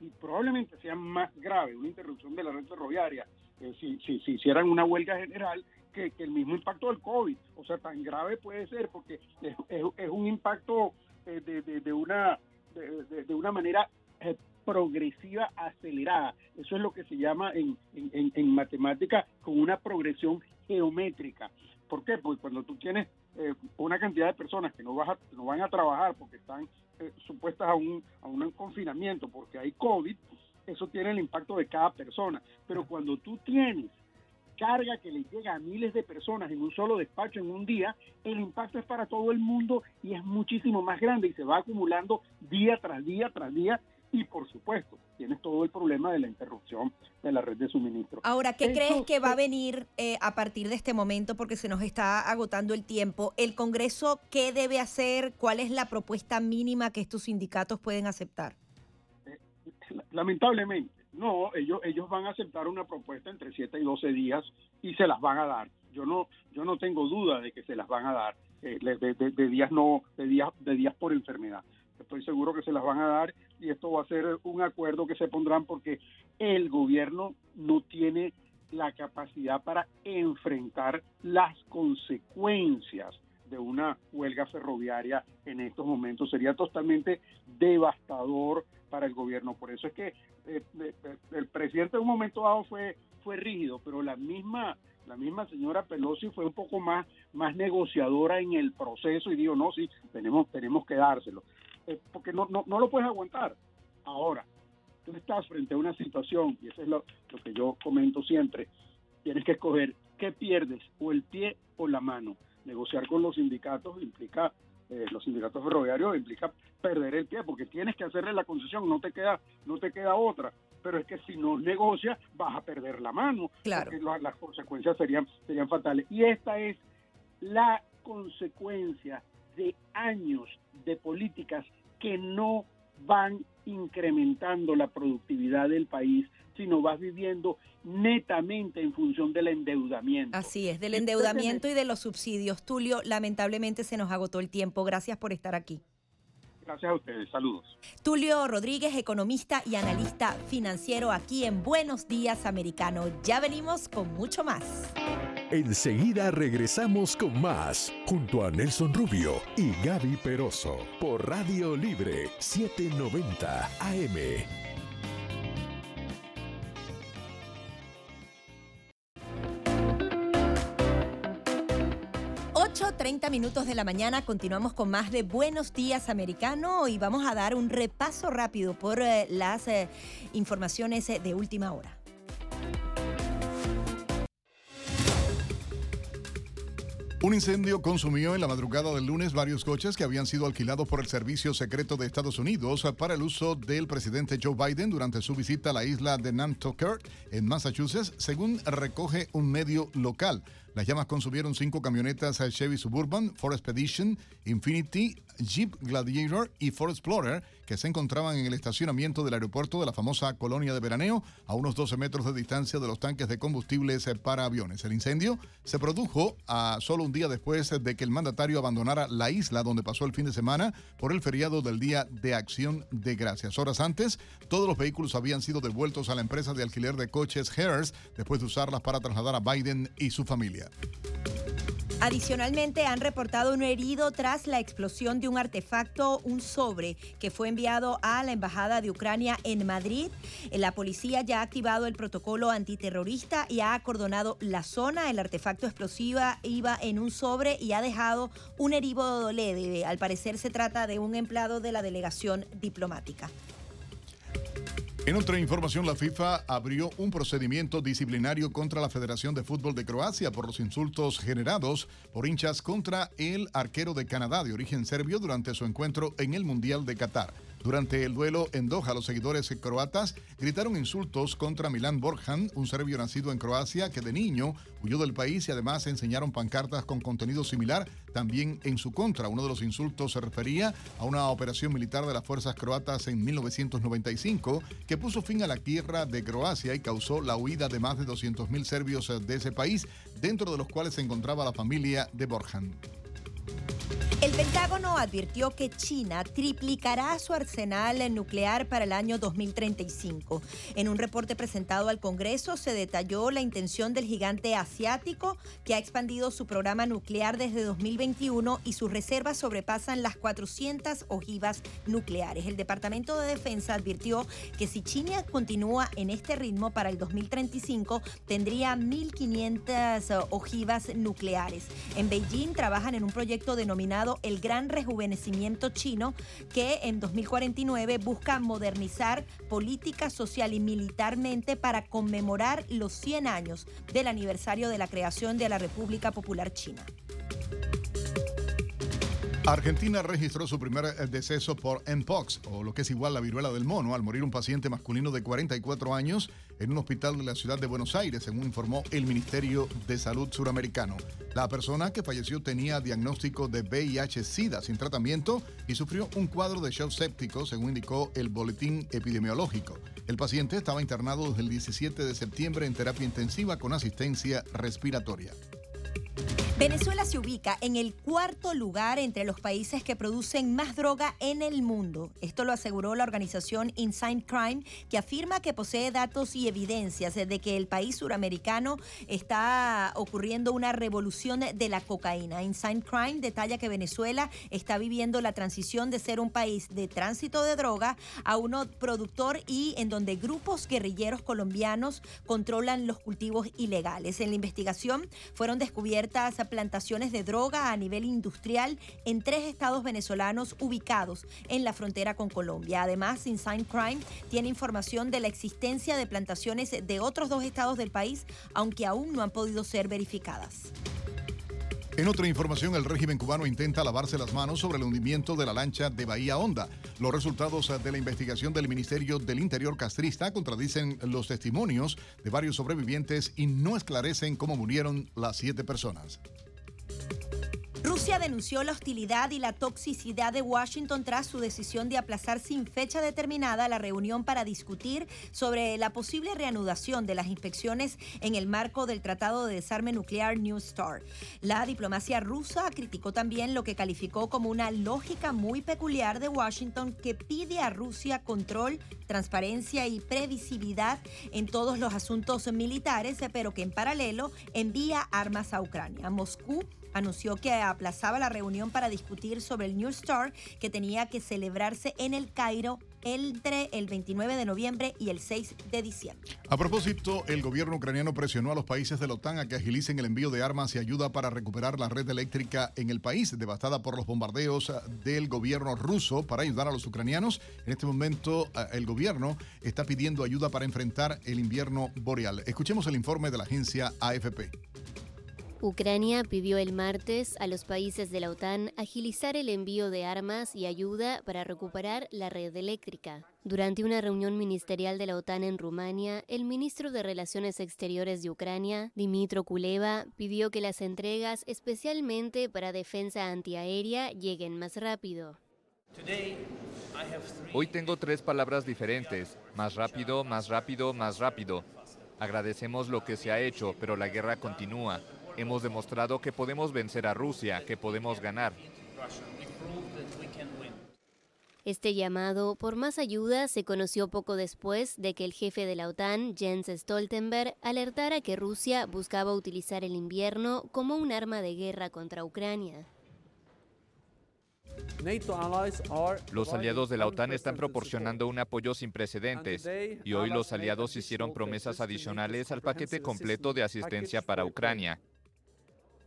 y probablemente sea más grave una interrupción de la red ferroviaria eh, si, si, si hicieran una huelga general que, que el mismo impacto del COVID. O sea, tan grave puede ser porque es, es- un impacto eh, de, de- de una, de, de- una manera eh, progresiva acelerada. Eso es lo que se llama en, en, en- en matemática con una progresión geométrica. ¿Por qué? Porque cuando tú tienes eh, una cantidad de personas que no, vas a- no van a trabajar porque están eh, supuestas a un, a un confinamiento porque hay COVID, eso tiene el impacto de cada persona. Pero cuando tú tienes carga que le llega a miles de personas en un solo despacho en un día, el impacto es para todo el mundo y es muchísimo más grande y se va acumulando día tras día tras día y por supuesto tienes todo el problema de la interrupción de la red de suministro. Ahora, ¿qué crees que va a es- venir eh, a partir de este momento? Porque se nos está agotando el tiempo. ¿El Congreso qué debe hacer? ¿Cuál es la propuesta mínima que estos sindicatos pueden aceptar? Lamentablemente, no, ellos, ellos van a aceptar una propuesta entre 7 y 12 días y se las van a dar. Yo no, yo no tengo duda de que se las van a dar, eh, de, de- de días no, de días, de días por enfermedad. Estoy seguro que se las van a dar y esto va a ser un acuerdo que se pondrán porque el gobierno no tiene la capacidad para enfrentar las consecuencias de una huelga ferroviaria en estos momentos. Sería totalmente devastador para el gobierno. Por eso es que eh, eh, el presidente en un momento dado fue, fue rígido, pero la misma, la misma señora Pelosi fue un poco más, más negociadora en el proceso y dijo, no, sí, tenemos, tenemos que dárselo. Eh, porque no, no, no lo puedes aguantar. Ahora, tú estás frente a una situación, y eso es lo, lo que yo comento siempre, tienes que escoger qué pierdes, o el pie o la mano. Negociar con los sindicatos implica, eh, los sindicatos ferroviarios implica perder el pie, porque tienes que hacerle la concesión, no te queda, no te queda otra. Pero es que si no negocias, vas a perder la mano, Claro. porque la- las consecuencias serían, serían fatales. Y esta es la consecuencia de años de políticas que no van incrementando la productividad del país, sino vas viviendo netamente en función del endeudamiento. Así es, del endeudamiento y de los subsidios. Tulio, lamentablemente se nos agotó el tiempo. Gracias por estar aquí. Gracias a ustedes, saludos. Tulio Rodríguez, economista y analista financiero aquí en Buenos Días Americano. Ya venimos con mucho más. Enseguida regresamos con más, junto a Nelson Rubio y Gaby Peroso, por Radio Libre 790 AM. 8.30 minutos de la mañana, continuamos con más de Buenos Días Americano y vamos a dar un repaso rápido por eh, las eh, informaciones eh, de última hora. Un incendio consumió en la madrugada del lunes varios coches que habían sido alquilados por el Servicio Secreto de Estados Unidos para el uso del presidente Joe Biden durante su visita a la isla de Nantucket, en Massachusetts, según recoge un medio local. Las llamas consumieron cinco camionetas Chevy Suburban, Ford Expedition, Infinity, Jeep Gladiator y Ford Explorer que se encontraban en el estacionamiento del aeropuerto de la famosa colonia de veraneo a unos 12 metros de distancia de los tanques de combustibles para aviones. El incendio se produjo a solo un día después de que el mandatario abandonara la isla donde pasó el fin de semana por el feriado del Día de Acción de Gracias. Horas antes, todos los vehículos habían sido devueltos a la empresa de alquiler de coches Harris después de usarlas para trasladar a Biden y su familia. Adicionalmente, han reportado un herido tras la explosión de un artefacto, un sobre, que fue enviado a la Embajada de Ucrania en Madrid. La policía ya ha activado el protocolo antiterrorista y ha acordonado la zona. El artefacto explosiva iba en un sobre y ha dejado un herido leve. Al parecer se trata de un empleado de la delegación diplomática. En otra información, la FIFA abrió un procedimiento disciplinario contra la Federación de Fútbol de Croacia por los insultos generados por hinchas contra el arquero de Canadá de origen serbio durante su encuentro en el Mundial de Qatar. Durante el duelo en Doha, los seguidores croatas gritaron insultos contra Milan Borjan, un serbio nacido en Croacia que de niño huyó del país y además enseñaron pancartas con contenido similar también en su contra. Uno de los insultos se refería a una operación militar de las fuerzas croatas en 1995 que puso fin a la tierra de Croacia y causó la huida de más de 200.000 serbios de ese país, dentro de los cuales se encontraba la familia de Borjan. El Pentágono advirtió que China triplicará su arsenal nuclear para el año 2035. En un reporte presentado al Congreso se detalló la intención del gigante asiático que ha expandido su programa nuclear desde 2021 y sus reservas sobrepasan las 400 ojivas nucleares. El Departamento de Defensa advirtió que si China continúa en este ritmo para el 2035 tendría 1.500 ojivas nucleares. En Beijing trabajan en un proyecto denominado el Gran Rejuvenecimiento Chino, que en 2049 busca modernizar política, social y militarmente para conmemorar los 100 años del aniversario de la creación de la República Popular China. Argentina registró su primer eh, deceso por Mpox, o lo que es igual la viruela del mono, al morir un paciente masculino de 44 años en un hospital de la ciudad de Buenos Aires, según informó el Ministerio de Salud suramericano. La persona que falleció tenía diagnóstico de VIH-Sida sin tratamiento y sufrió un cuadro de shock séptico, según indicó el boletín epidemiológico. El paciente estaba internado desde el 17 de septiembre en terapia intensiva con asistencia respiratoria. Venezuela se ubica en el cuarto lugar entre los países que producen más droga en el mundo. Esto lo aseguró la organización Inside Crime, que afirma que posee datos y evidencias de que el país suramericano está ocurriendo una revolución de la cocaína. Inside Crime detalla que Venezuela está viviendo la transición de ser un país de tránsito de droga a uno productor y en donde grupos guerrilleros colombianos controlan los cultivos ilegales. En la investigación fueron descubiertas plantaciones de droga a nivel industrial en tres estados venezolanos ubicados en la frontera con Colombia. Además, Inside Crime tiene información de la existencia de plantaciones de otros dos estados del país, aunque aún no han podido ser verificadas. En otra información, el régimen cubano intenta lavarse las manos sobre el hundimiento de la lancha de Bahía Honda. Los resultados de la investigación del Ministerio del Interior castrista contradicen los testimonios de varios sobrevivientes y no esclarecen cómo murieron las siete personas. Rusia denunció la hostilidad y la toxicidad de Washington tras su decisión de aplazar sin fecha determinada la reunión para discutir sobre la posible reanudación de las inspecciones en el marco del Tratado de Desarme Nuclear New START. La diplomacia rusa criticó también lo que calificó como una lógica muy peculiar de Washington que pide a Rusia control, transparencia y previsibilidad en todos los asuntos militares, pero que en paralelo envía armas a Ucrania. Moscú anunció que aplazaba la reunión para discutir sobre el New Star que tenía que celebrarse en el Cairo entre el 29 de noviembre y el 6 de diciembre. A propósito, el gobierno ucraniano presionó a los países de la OTAN a que agilicen el envío de armas y ayuda para recuperar la red eléctrica en el país, devastada por los bombardeos del gobierno ruso para ayudar a los ucranianos. En este momento, eh, el gobierno está pidiendo ayuda para enfrentar el invierno boreal. Escuchemos el informe de la agencia AFP. Ucrania pidió el martes a los países de la OTAN agilizar el envío de armas y ayuda para recuperar la red eléctrica. Durante una reunión ministerial de la OTAN en Rumania, el ministro de Relaciones Exteriores de Ucrania, Dimitro Kuleva, pidió que las entregas, especialmente para defensa antiaérea, lleguen más rápido. Hoy tengo tres palabras diferentes, más rápido, más rápido, más rápido. Agradecemos lo que se ha hecho, pero la guerra continúa. Hemos demostrado que podemos vencer a Rusia, que podemos ganar. Este llamado por más ayuda se conoció poco después de que el jefe de la OTAN, Jens Stoltenberg, alertara que Rusia buscaba utilizar el invierno como un arma de guerra contra Ucrania. Los aliados de la OTAN están proporcionando un apoyo sin precedentes y hoy los aliados hicieron promesas adicionales al paquete completo de asistencia para Ucrania.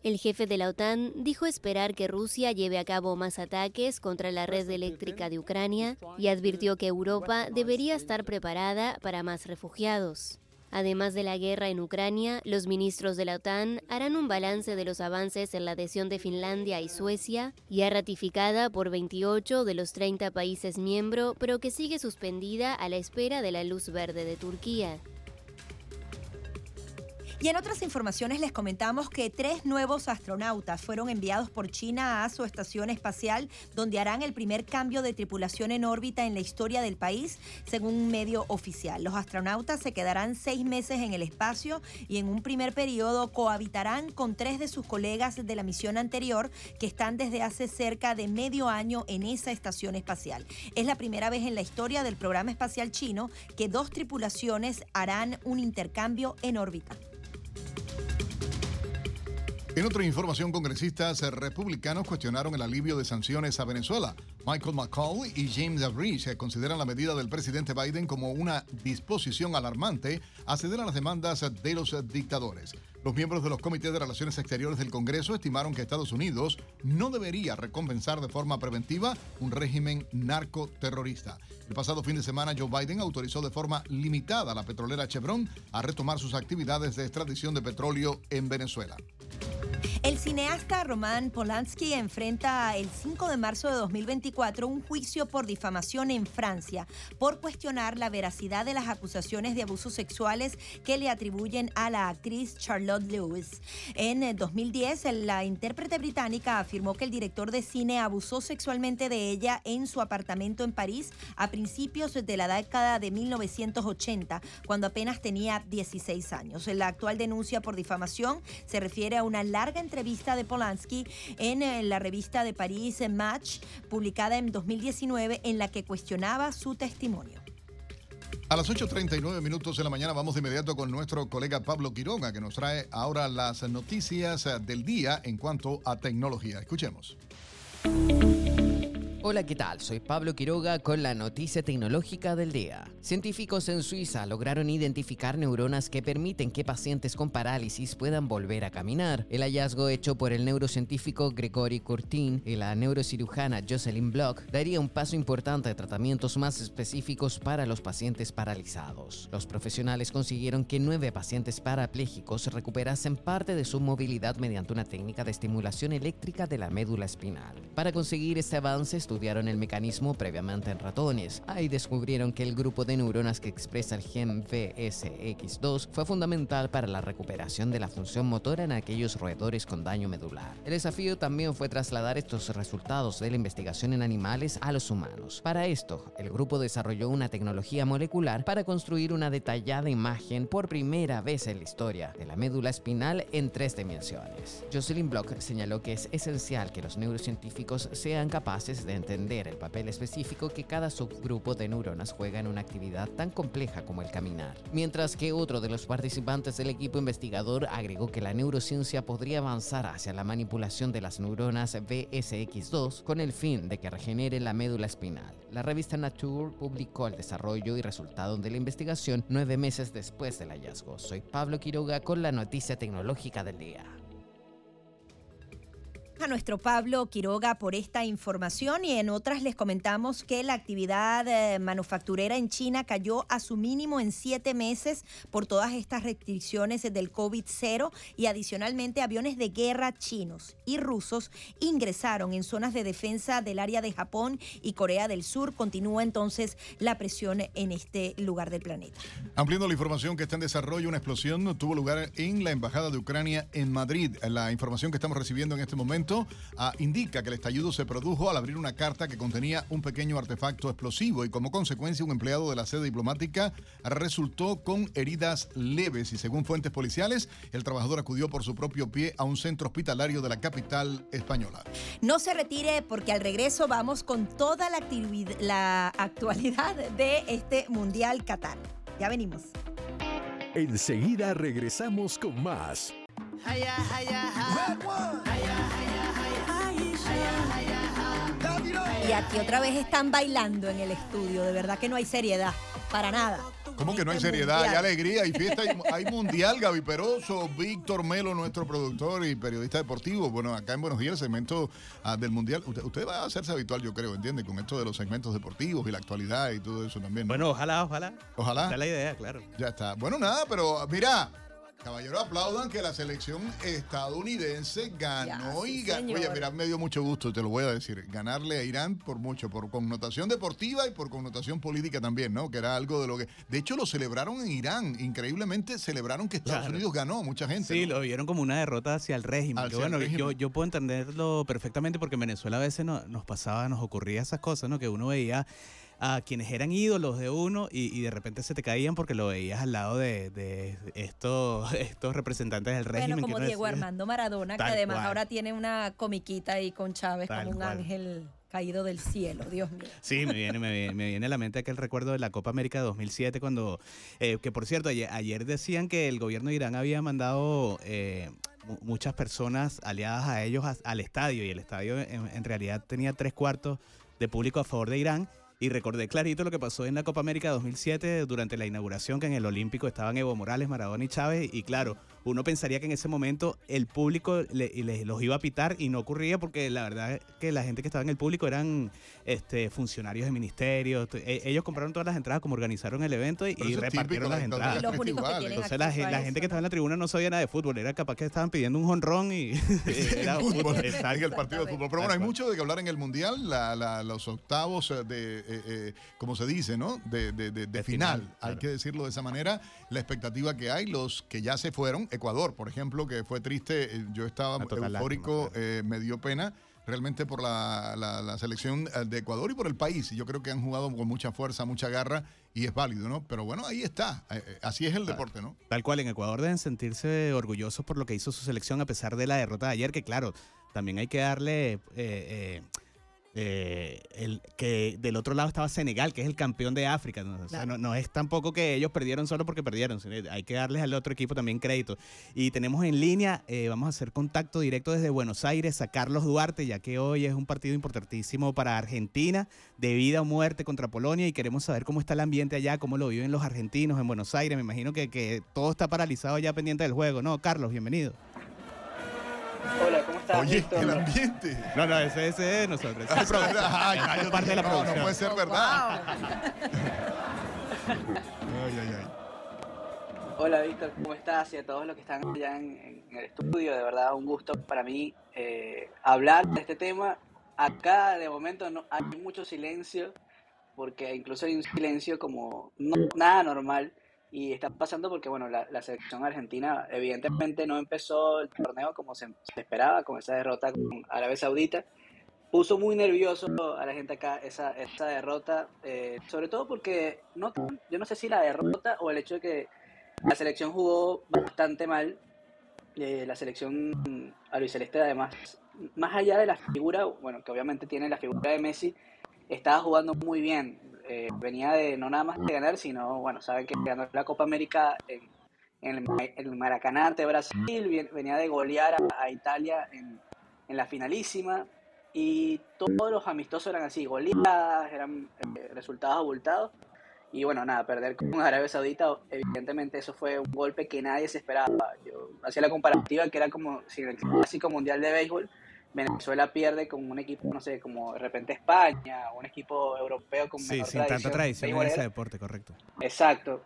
El jefe de la OTAN dijo esperar que Rusia lleve a cabo más ataques contra la red eléctrica de Ucrania y advirtió que Europa debería estar preparada para más refugiados. Además de la guerra en Ucrania, los ministros de la OTAN harán un balance de los avances en la adhesión de Finlandia y Suecia, ya ratificada por 28 de los 30 países miembros, pero que sigue suspendida a la espera de la luz verde de Turquía. Y en otras informaciones les comentamos que tres nuevos astronautas fueron enviados por China a su estación espacial, donde harán el primer cambio de tripulación en órbita en la historia del país, según un medio oficial. Los astronautas se quedarán seis meses en el espacio y en un primer periodo cohabitarán con tres de sus colegas de la misión anterior, que están desde hace cerca de medio año en esa estación espacial. Es la primera vez en la historia del programa espacial chino que dos tripulaciones harán un intercambio en órbita. En otra información, congresistas republicanos cuestionaron el alivio de sanciones a Venezuela. Michael McCall y James Rich consideran la medida del presidente Biden como una disposición alarmante a ceder a las demandas de los dictadores. Los miembros de los comités de relaciones exteriores del Congreso estimaron que Estados Unidos no debería recompensar de forma preventiva un régimen narcoterrorista. El pasado fin de semana, Joe Biden autorizó de forma limitada a la petrolera Chevron a retomar sus actividades de extracción de petróleo en Venezuela. El cineasta Roman Polanski enfrenta el 5 de marzo de 2024 un juicio por difamación en Francia por cuestionar la veracidad de las acusaciones de abusos sexuales que le atribuyen a la actriz Charlotte Lewis. En 2010, la intérprete británica afirmó que el director de cine abusó sexualmente de ella en su apartamento en París a principios de la década de 1980, cuando apenas tenía 16 años. La actual denuncia por difamación se refiere a una larga entrevista de Polanski en eh, la revista de París Match, publicada en 2019, en la que cuestionaba su testimonio. A las 8.39 minutos de la mañana vamos de inmediato con nuestro colega Pablo Quiroga, que nos trae ahora las noticias del día en cuanto a tecnología. Escuchemos. Hola, ¿qué tal? Soy Pablo Quiroga con la noticia tecnológica del día. Científicos en Suiza lograron identificar neuronas que permiten que pacientes con parálisis puedan volver a caminar. El hallazgo hecho por el neurocientífico Gregory Curtin y la neurocirujana Jocelyn Block daría un paso importante a tratamientos más específicos para los pacientes paralizados. Los profesionales consiguieron que nueve pacientes parapléjicos recuperasen parte de su movilidad mediante una técnica de estimulación eléctrica de la médula espinal. Para conseguir este avance, estudiaron el mecanismo previamente en ratones. Ahí descubrieron que el grupo de neuronas que expresa el gen VSX2 fue fundamental para la recuperación de la función motora en aquellos roedores con daño medular. El desafío también fue trasladar estos resultados de la investigación en animales a los humanos. Para esto, el grupo desarrolló una tecnología molecular para construir una detallada imagen por primera vez en la historia de la médula espinal en tres dimensiones. Jocelyn Block señaló que es esencial que los neurocientíficos sean capaces de entender el papel específico que cada subgrupo de neuronas juega en una actividad tan compleja como el caminar. Mientras que otro de los participantes del equipo investigador agregó que la neurociencia podría avanzar hacia la manipulación de las neuronas BSX2 con el fin de que regenere la médula espinal. La revista Nature publicó el desarrollo y resultado de la investigación nueve meses después del hallazgo. Soy Pablo Quiroga con la noticia tecnológica del día. A nuestro Pablo Quiroga por esta información y en otras les comentamos que la actividad eh, manufacturera en China cayó a su mínimo en siete meses por todas estas restricciones del COVID-0 y adicionalmente aviones de guerra chinos y rusos ingresaron en zonas de defensa del área de Japón y Corea del Sur. Continúa entonces la presión en este lugar del planeta. Ampliando la información que está en desarrollo, una explosión tuvo lugar en la Embajada de Ucrania en Madrid. La información que estamos recibiendo en este momento Ah, indica que el estallido se produjo al abrir una carta que contenía un pequeño artefacto explosivo y como consecuencia un empleado de la sede diplomática resultó con heridas leves y según fuentes policiales el trabajador acudió por su propio pie a un centro hospitalario de la capital española. No se retire porque al regreso vamos con toda la, la actualidad de este Mundial Qatar. Ya venimos. Enseguida regresamos con más. Y aquí otra vez están bailando en el estudio, de verdad que no hay seriedad, para nada. ¿Cómo que no hay seriedad? Hay alegría, hay fiesta, hay, mundial, Gaby Peroso, Víctor Melo, nuestro productor y periodista deportivo. Bueno, acá en Buenos Días, el segmento ah, del mundial. Usted, va a hacerse habitual, yo creo, ¿entiende? Con esto de los segmentos deportivos y la actualidad y todo eso también. Bueno, ojalá, ojalá. Ojalá. Esa es la idea, claro. Ya está. Bueno, nada, pero mira, Caballeros, aplaudan que la selección estadounidense ganó y ganó. Oye, mira, me dio mucho gusto, te lo voy a decir. Ganarle a Irán por mucho, por connotación deportiva y por connotación política también, ¿no? Que era algo de lo que. De hecho, lo celebraron en Irán. Increíblemente celebraron que Estados Unidos ganó, mucha gente. Sí, lo vieron como una derrota hacia el régimen. que bueno, Yo, yo puedo entenderlo perfectamente porque en Venezuela a veces nos pasaba, nos ocurría esas cosas, ¿no? Que uno veía a quienes eran ídolos de uno y, de repente se te caían porque lo veías al lado de, estos, estos representantes del régimen. Bueno, como Diego Armando Maradona, que además ahora tiene una comiquita ahí con Chávez como un ángel caído del cielo, Dios mío. Sí, me viene, me viene, a la mente aquel recuerdo de la Copa América de 2007 cuando, eh, que por cierto, ayer, decían que el gobierno de Irán había mandado eh, muchas personas aliadas a ellos al estadio y el estadio en realidad tenía tres cuartos de público a favor de Irán y recordé clarito lo que pasó en la Copa América 2007 durante la inauguración, que en el Olímpico estaban Evo Morales, Maradona y Chávez. Y claro, uno pensaría que en ese momento el público le, los iba a pitar y no ocurría porque la verdad es que la gente que estaba en el público eran este, funcionarios de ministerios. E, ellos compraron todas las entradas como organizaron el evento y, repartieron las entradas. Entonces la, gente que estaba en la tribuna no sabía nada de fútbol, era capaz que estaban pidiendo un honrón y era fútbol. En el partido de fútbol. Pero bueno, hay mucho de que hablar en el Mundial, los octavos eh, de, eh, eh, como se dice, ¿no? De, de, final, hay que decirlo de esa manera. La expectativa que hay, los que ya se fueron, Ecuador, por ejemplo, que fue triste, eh, yo estaba eufórico, eh, me dio pena realmente por la, selección eh, de Ecuador y por el país. Yo creo que han jugado con mucha fuerza, mucha garra y es válido, ¿no? Pero bueno, ahí está. Así es el deporte, ¿no? Tal cual, en Ecuador deben sentirse orgullosos por lo que hizo su selección a pesar de la derrota de ayer, que claro, también hay que darle... Eh, el, que del otro lado estaba Senegal, que es el campeón de África. ¿no? no, es tampoco que ellos perdieron solo porque perdieron, hay que darles al otro equipo también crédito. Y tenemos en línea, eh, vamos a hacer contacto directo desde Buenos Aires a Carlos Duarte, ya que hoy es un partido importantísimo para Argentina, de vida o muerte contra Polonia, y queremos saber cómo está el ambiente allá, cómo lo viven los argentinos en Buenos Aires. Me imagino que, que todo está paralizado ya pendiente del juego, ¿no? Carlos, bienvenido. Hola, ¿cómo estás? Oye, el ambiente. No, no, ese, ese es nosotros. es parte de la no, No puede ser verdad. ay, ay, ay. Hola, Víctor, ¿cómo estás? Y a todos los que están allá en, el estudio, de verdad, un gusto para mí eh, hablar de este tema. Acá, de momento, no hay mucho silencio, porque incluso hay un silencio como no, nada normal y está pasando porque bueno la, selección argentina evidentemente no empezó el torneo como se, esperaba con esa derrota con Arabia Saudita. Puso muy nervioso a la gente acá esa, esa derrota eh, sobre todo porque no yo no sé si la derrota o el hecho de que la selección jugó bastante mal eh, la selección albiceleste además más allá de la figura bueno que obviamente tiene la figura de Messi estaba jugando muy bien eh, venía de no nada más de ganar, sino, bueno, saben que ganó la Copa América en, en el, Maracaná ante Brasil, venía de golear a, Italia en, en, la finalísima, y todos los amistosos eran así, goleadas, eran eh, resultados abultados. Y bueno, nada, perder con Arabia Saudita, evidentemente eso fue un golpe que nadie se esperaba. Yo hacía la comparativa que era como si en el Clásico Mundial de Béisbol Venezuela pierde con un equipo, no sé, como de repente España, un equipo europeo con Sí, sin tanta tradición, tradición en ese deporte, correcto. Exacto.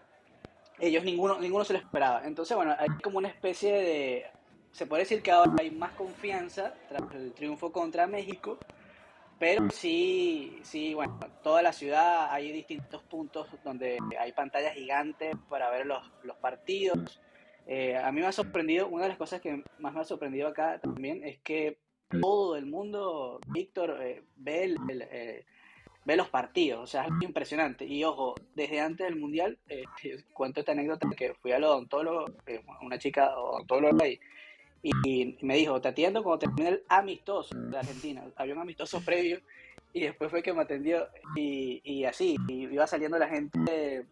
Ellos ninguno, ninguno se lo esperaba. Entonces, bueno, hay como una especie de. Se puede decir que ahora hay más confianza tras el triunfo contra México. Pero sí, sí, bueno, toda la ciudad hay distintos puntos donde hay pantallas gigantes para ver los, los partidos. Eh, a mí me ha sorprendido, una de las cosas que más me ha sorprendido acá también es que todo el mundo, Víctor, eh, ve el- el, eh, los partidos, o sea, es impresionante. Y ojo, desde antes del Mundial, eh, cuento esta anécdota que fui al odontólogo, una chica odontóloga, y, y me dijo, te atiendo cuando termine el amistoso de Argentina. Había un amistoso previo y después fue que me atendió y, así, iba saliendo la gente,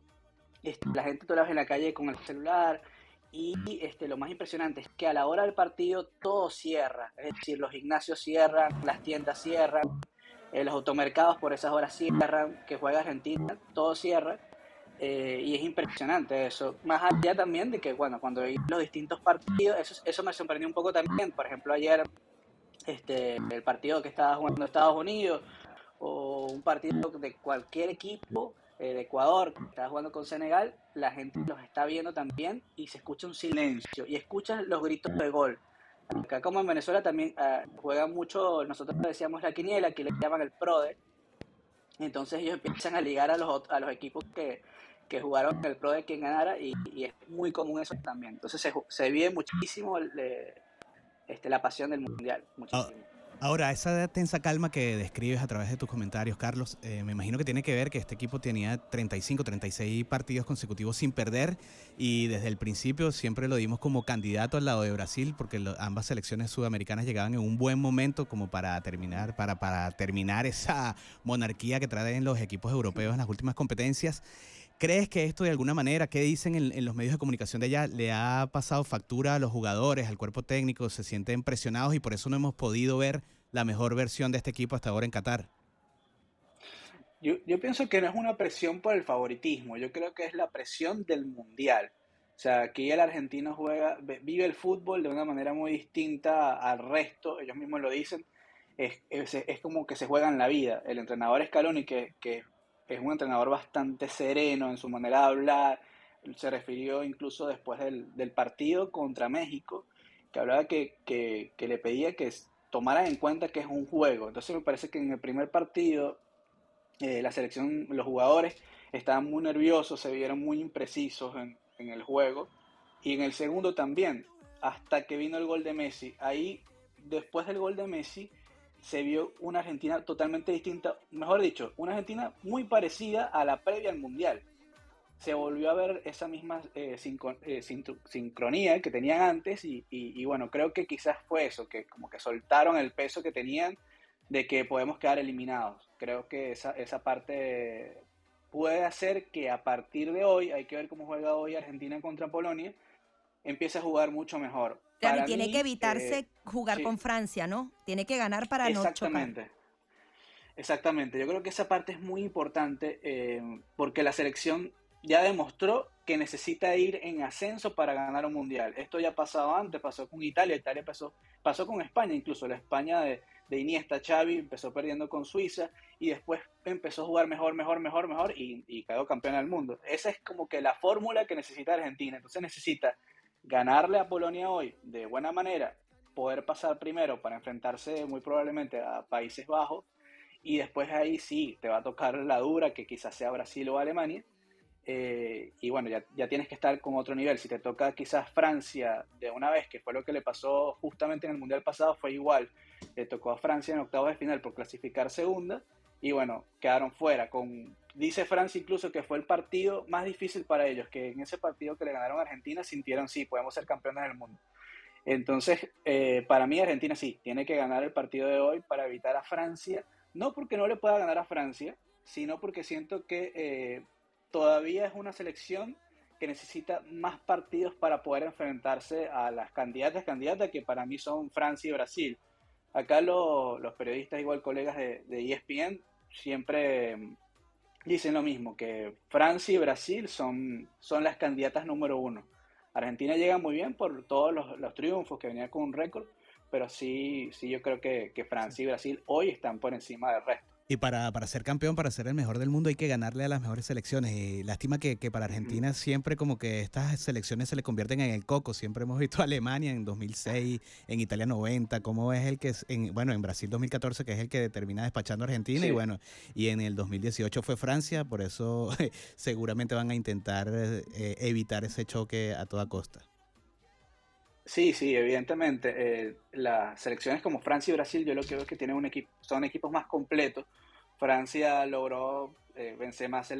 este, la gente toda la en la calle con el celular. Y este, lo más impresionante es que a la hora del partido todo cierra, es decir, los gimnasios cierran, las tiendas cierran, eh, los automercados por esas horas cierran, que juega Argentina, todo cierra. eh, y es impresionante eso. Más allá también de que, bueno, cuando vi los distintos partidos, eso, eso me sorprendió un poco también. Por ejemplo, ayer este, el partido que estaba jugando Estados Unidos o un partido de cualquier equipo de Ecuador que estaba jugando con Senegal, la gente los está viendo también y se escucha un silencio y escuchas los gritos de gol. Acá como en Venezuela también ah, juegan mucho, nosotros decíamos la quiniela, que le llaman el PRODE, entonces ellos empiezan a ligar a los, a los equipos que, que jugaron el PRODE quien ganara y, y es muy común eso también. Entonces se, se vive muchísimo el, este, la pasión del Mundial, muchísimo. Ahora, esa tensa calma que describes a través de tus comentarios, Carlos, eh, me imagino que tiene que ver que este equipo tenía 35, 36 partidos consecutivos sin perder y desde el principio siempre lo dimos como candidato al lado de Brasil porque ambas selecciones sudamericanas llegaban en un buen momento como para terminar, para, para terminar esa monarquía que traen los equipos europeos en las últimas competencias. ¿Crees que esto de alguna manera, qué dicen en, en los medios de comunicación de allá, le ha pasado factura a los jugadores, al cuerpo técnico, se sienten presionados y por eso no hemos podido ver la mejor versión de este equipo hasta ahora en Qatar? Yo, pienso que no es una presión por el favoritismo, yo creo que es la presión del mundial. O sea, aquí el argentino juega, ve- vive el fútbol de una manera muy distinta al resto, ellos mismos lo dicen, es, como que se juegan la vida. El entrenador Scaloni, que, que es un entrenador bastante sereno en su manera de hablar, se refirió incluso después del, del partido contra México, que hablaba que, que, le pedía que tomaran en cuenta que es un juego. Entonces me parece que en el primer partido eh, la selección, los jugadores estaban muy nerviosos, se vieron muy imprecisos en, en el juego. Y en el segundo también, hasta que vino el gol de Messi. Ahí, después del gol de Messi, se vio una Argentina totalmente distinta, mejor dicho, una Argentina muy parecida a la previa al Mundial. Se volvió a ver esa misma eh, eh, sincronía que tenían antes y, y- y bueno, creo que quizás fue eso, que como que soltaron el peso que tenían de que podemos quedar eliminados. Creo que esa, esa parte puede hacer que a partir de hoy, hay que ver cómo juega hoy Argentina contra Polonia, empiece a jugar mucho mejor. Claro, tiene mí, que evitarse eh, jugar sí. con Francia, ¿no? Tiene que ganar para no chocar. Exactamente. Exactamente. Yo creo que esa parte es muy importante eh, porque la selección ya demostró que necesita ir en ascenso para ganar un mundial. Esto ya ha pasado antes, pasó con Italia, Italia pasó, pasó con España, incluso la España de, de Iniesta, Xavi empezó perdiendo con Suiza y después empezó a jugar mejor, mejor, mejor, mejor y, y quedó campeón del mundo. Esa es como que la fórmula que necesita Argentina. Entonces necesita ganarle a Polonia hoy de buena manera, poder pasar primero para enfrentarse muy probablemente a Países Bajos y después ahí sí te va a tocar la dura que quizás sea Brasil o Alemania. Eh, y bueno, ya, ya tienes que estar con otro nivel. Si te toca quizás Francia de una vez, que fue lo que le pasó justamente en el Mundial pasado, fue igual. Le tocó a Francia en octavos de final por clasificar segunda y bueno, quedaron fuera. Con, dice Francia incluso que fue el partido más difícil para ellos, que en ese partido que le ganaron a Argentina sintieron, sí, podemos ser campeones del mundo. Entonces, eh, para mí Argentina sí, tiene que ganar el partido de hoy para evitar a Francia, no porque no le pueda ganar a Francia, sino porque siento que eh, todavía es una selección que necesita más partidos para poder enfrentarse a las candidatas, candidatas que para mí son Francia y Brasil. Acá lo- los periodistas, igual colegas de, de ESPN, siempre mm, dicen lo mismo, que Francia y Brasil son, son las candidatas número uno Argentina llega muy bien por todos los, triunfos que venía con un récord, pero sí, sí yo creo que, que Francia y Brasil hoy están por encima del resto. Y para, ser campeón, para ser el mejor del mundo, hay que ganarle a las mejores selecciones. Y lástima que, para Argentina siempre como que estas selecciones se le convierten en el coco. Siempre hemos visto a Alemania en 2006, en Italia 90, como es el que, es en, bueno, en Brasil 2014, que es el que termina despachando a Argentina. Y bueno, y en el 2018 fue Francia, por eso seguramente van a intentar eh, evitar ese choque a toda costa. Sí, sí, evidentemente. Eh, las selecciones como Francia y Brasil, yo lo que veo es que tienen un equipo, son equipos más completos. Francia logró, eh, Benzema se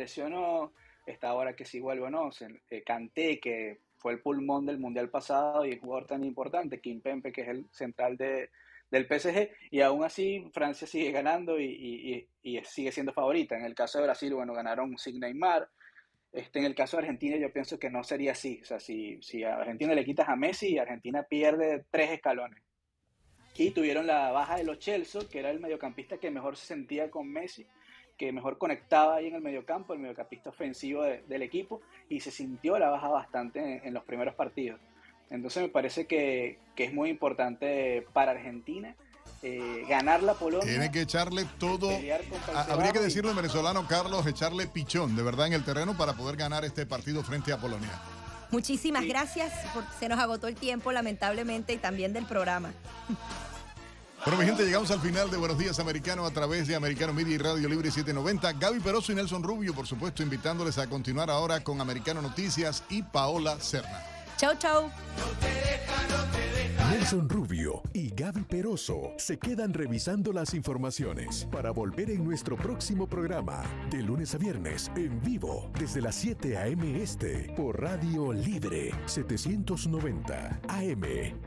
está ahora que sí vuelve o no. Eh, que fue el pulmón del Mundial pasado y un jugador tan importante, Kim Pempe, que es el central de, del PSG, y aún así Francia sigue ganando y, y, sigue siendo favorita. En el caso de Brasil, bueno, ganaron sin Neymar, este, en el caso de Argentina yo pienso que no sería así. O sea, si, si a Argentina le quitas a Messi, Argentina pierde tres escalones. Y tuvieron la baja de los Chelsea, que era el mediocampista que mejor se sentía con Messi, que mejor conectaba ahí en el mediocampo, el mediocampista ofensivo del equipo, y se sintió la baja bastante en, los primeros partidos. Entonces me parece que, que es muy importante para Argentina eh, ganar la Polonia. Tiene que echarle todo. habría que decirlo en venezolano, Carlos, echarle pichón de verdad en el terreno para poder ganar este partido frente a Polonia. Muchísimas gracias, porque se nos agotó el tiempo lamentablemente y también del programa. Bueno, mi gente, llegamos al final de Buenos Días Americano a través de Americano Media y Radio Libre 790. Gaby Peroso y Nelson Rubio, por supuesto, invitándoles a continuar ahora con Americano Noticias y Paola Serna. Chau, chau. Nelson Rubio y Gaby Peroso se quedan revisando las informaciones para volver en nuestro próximo programa, de lunes a viernes, en vivo, desde las 7 a.m. Este, por Radio Libre 790 AM.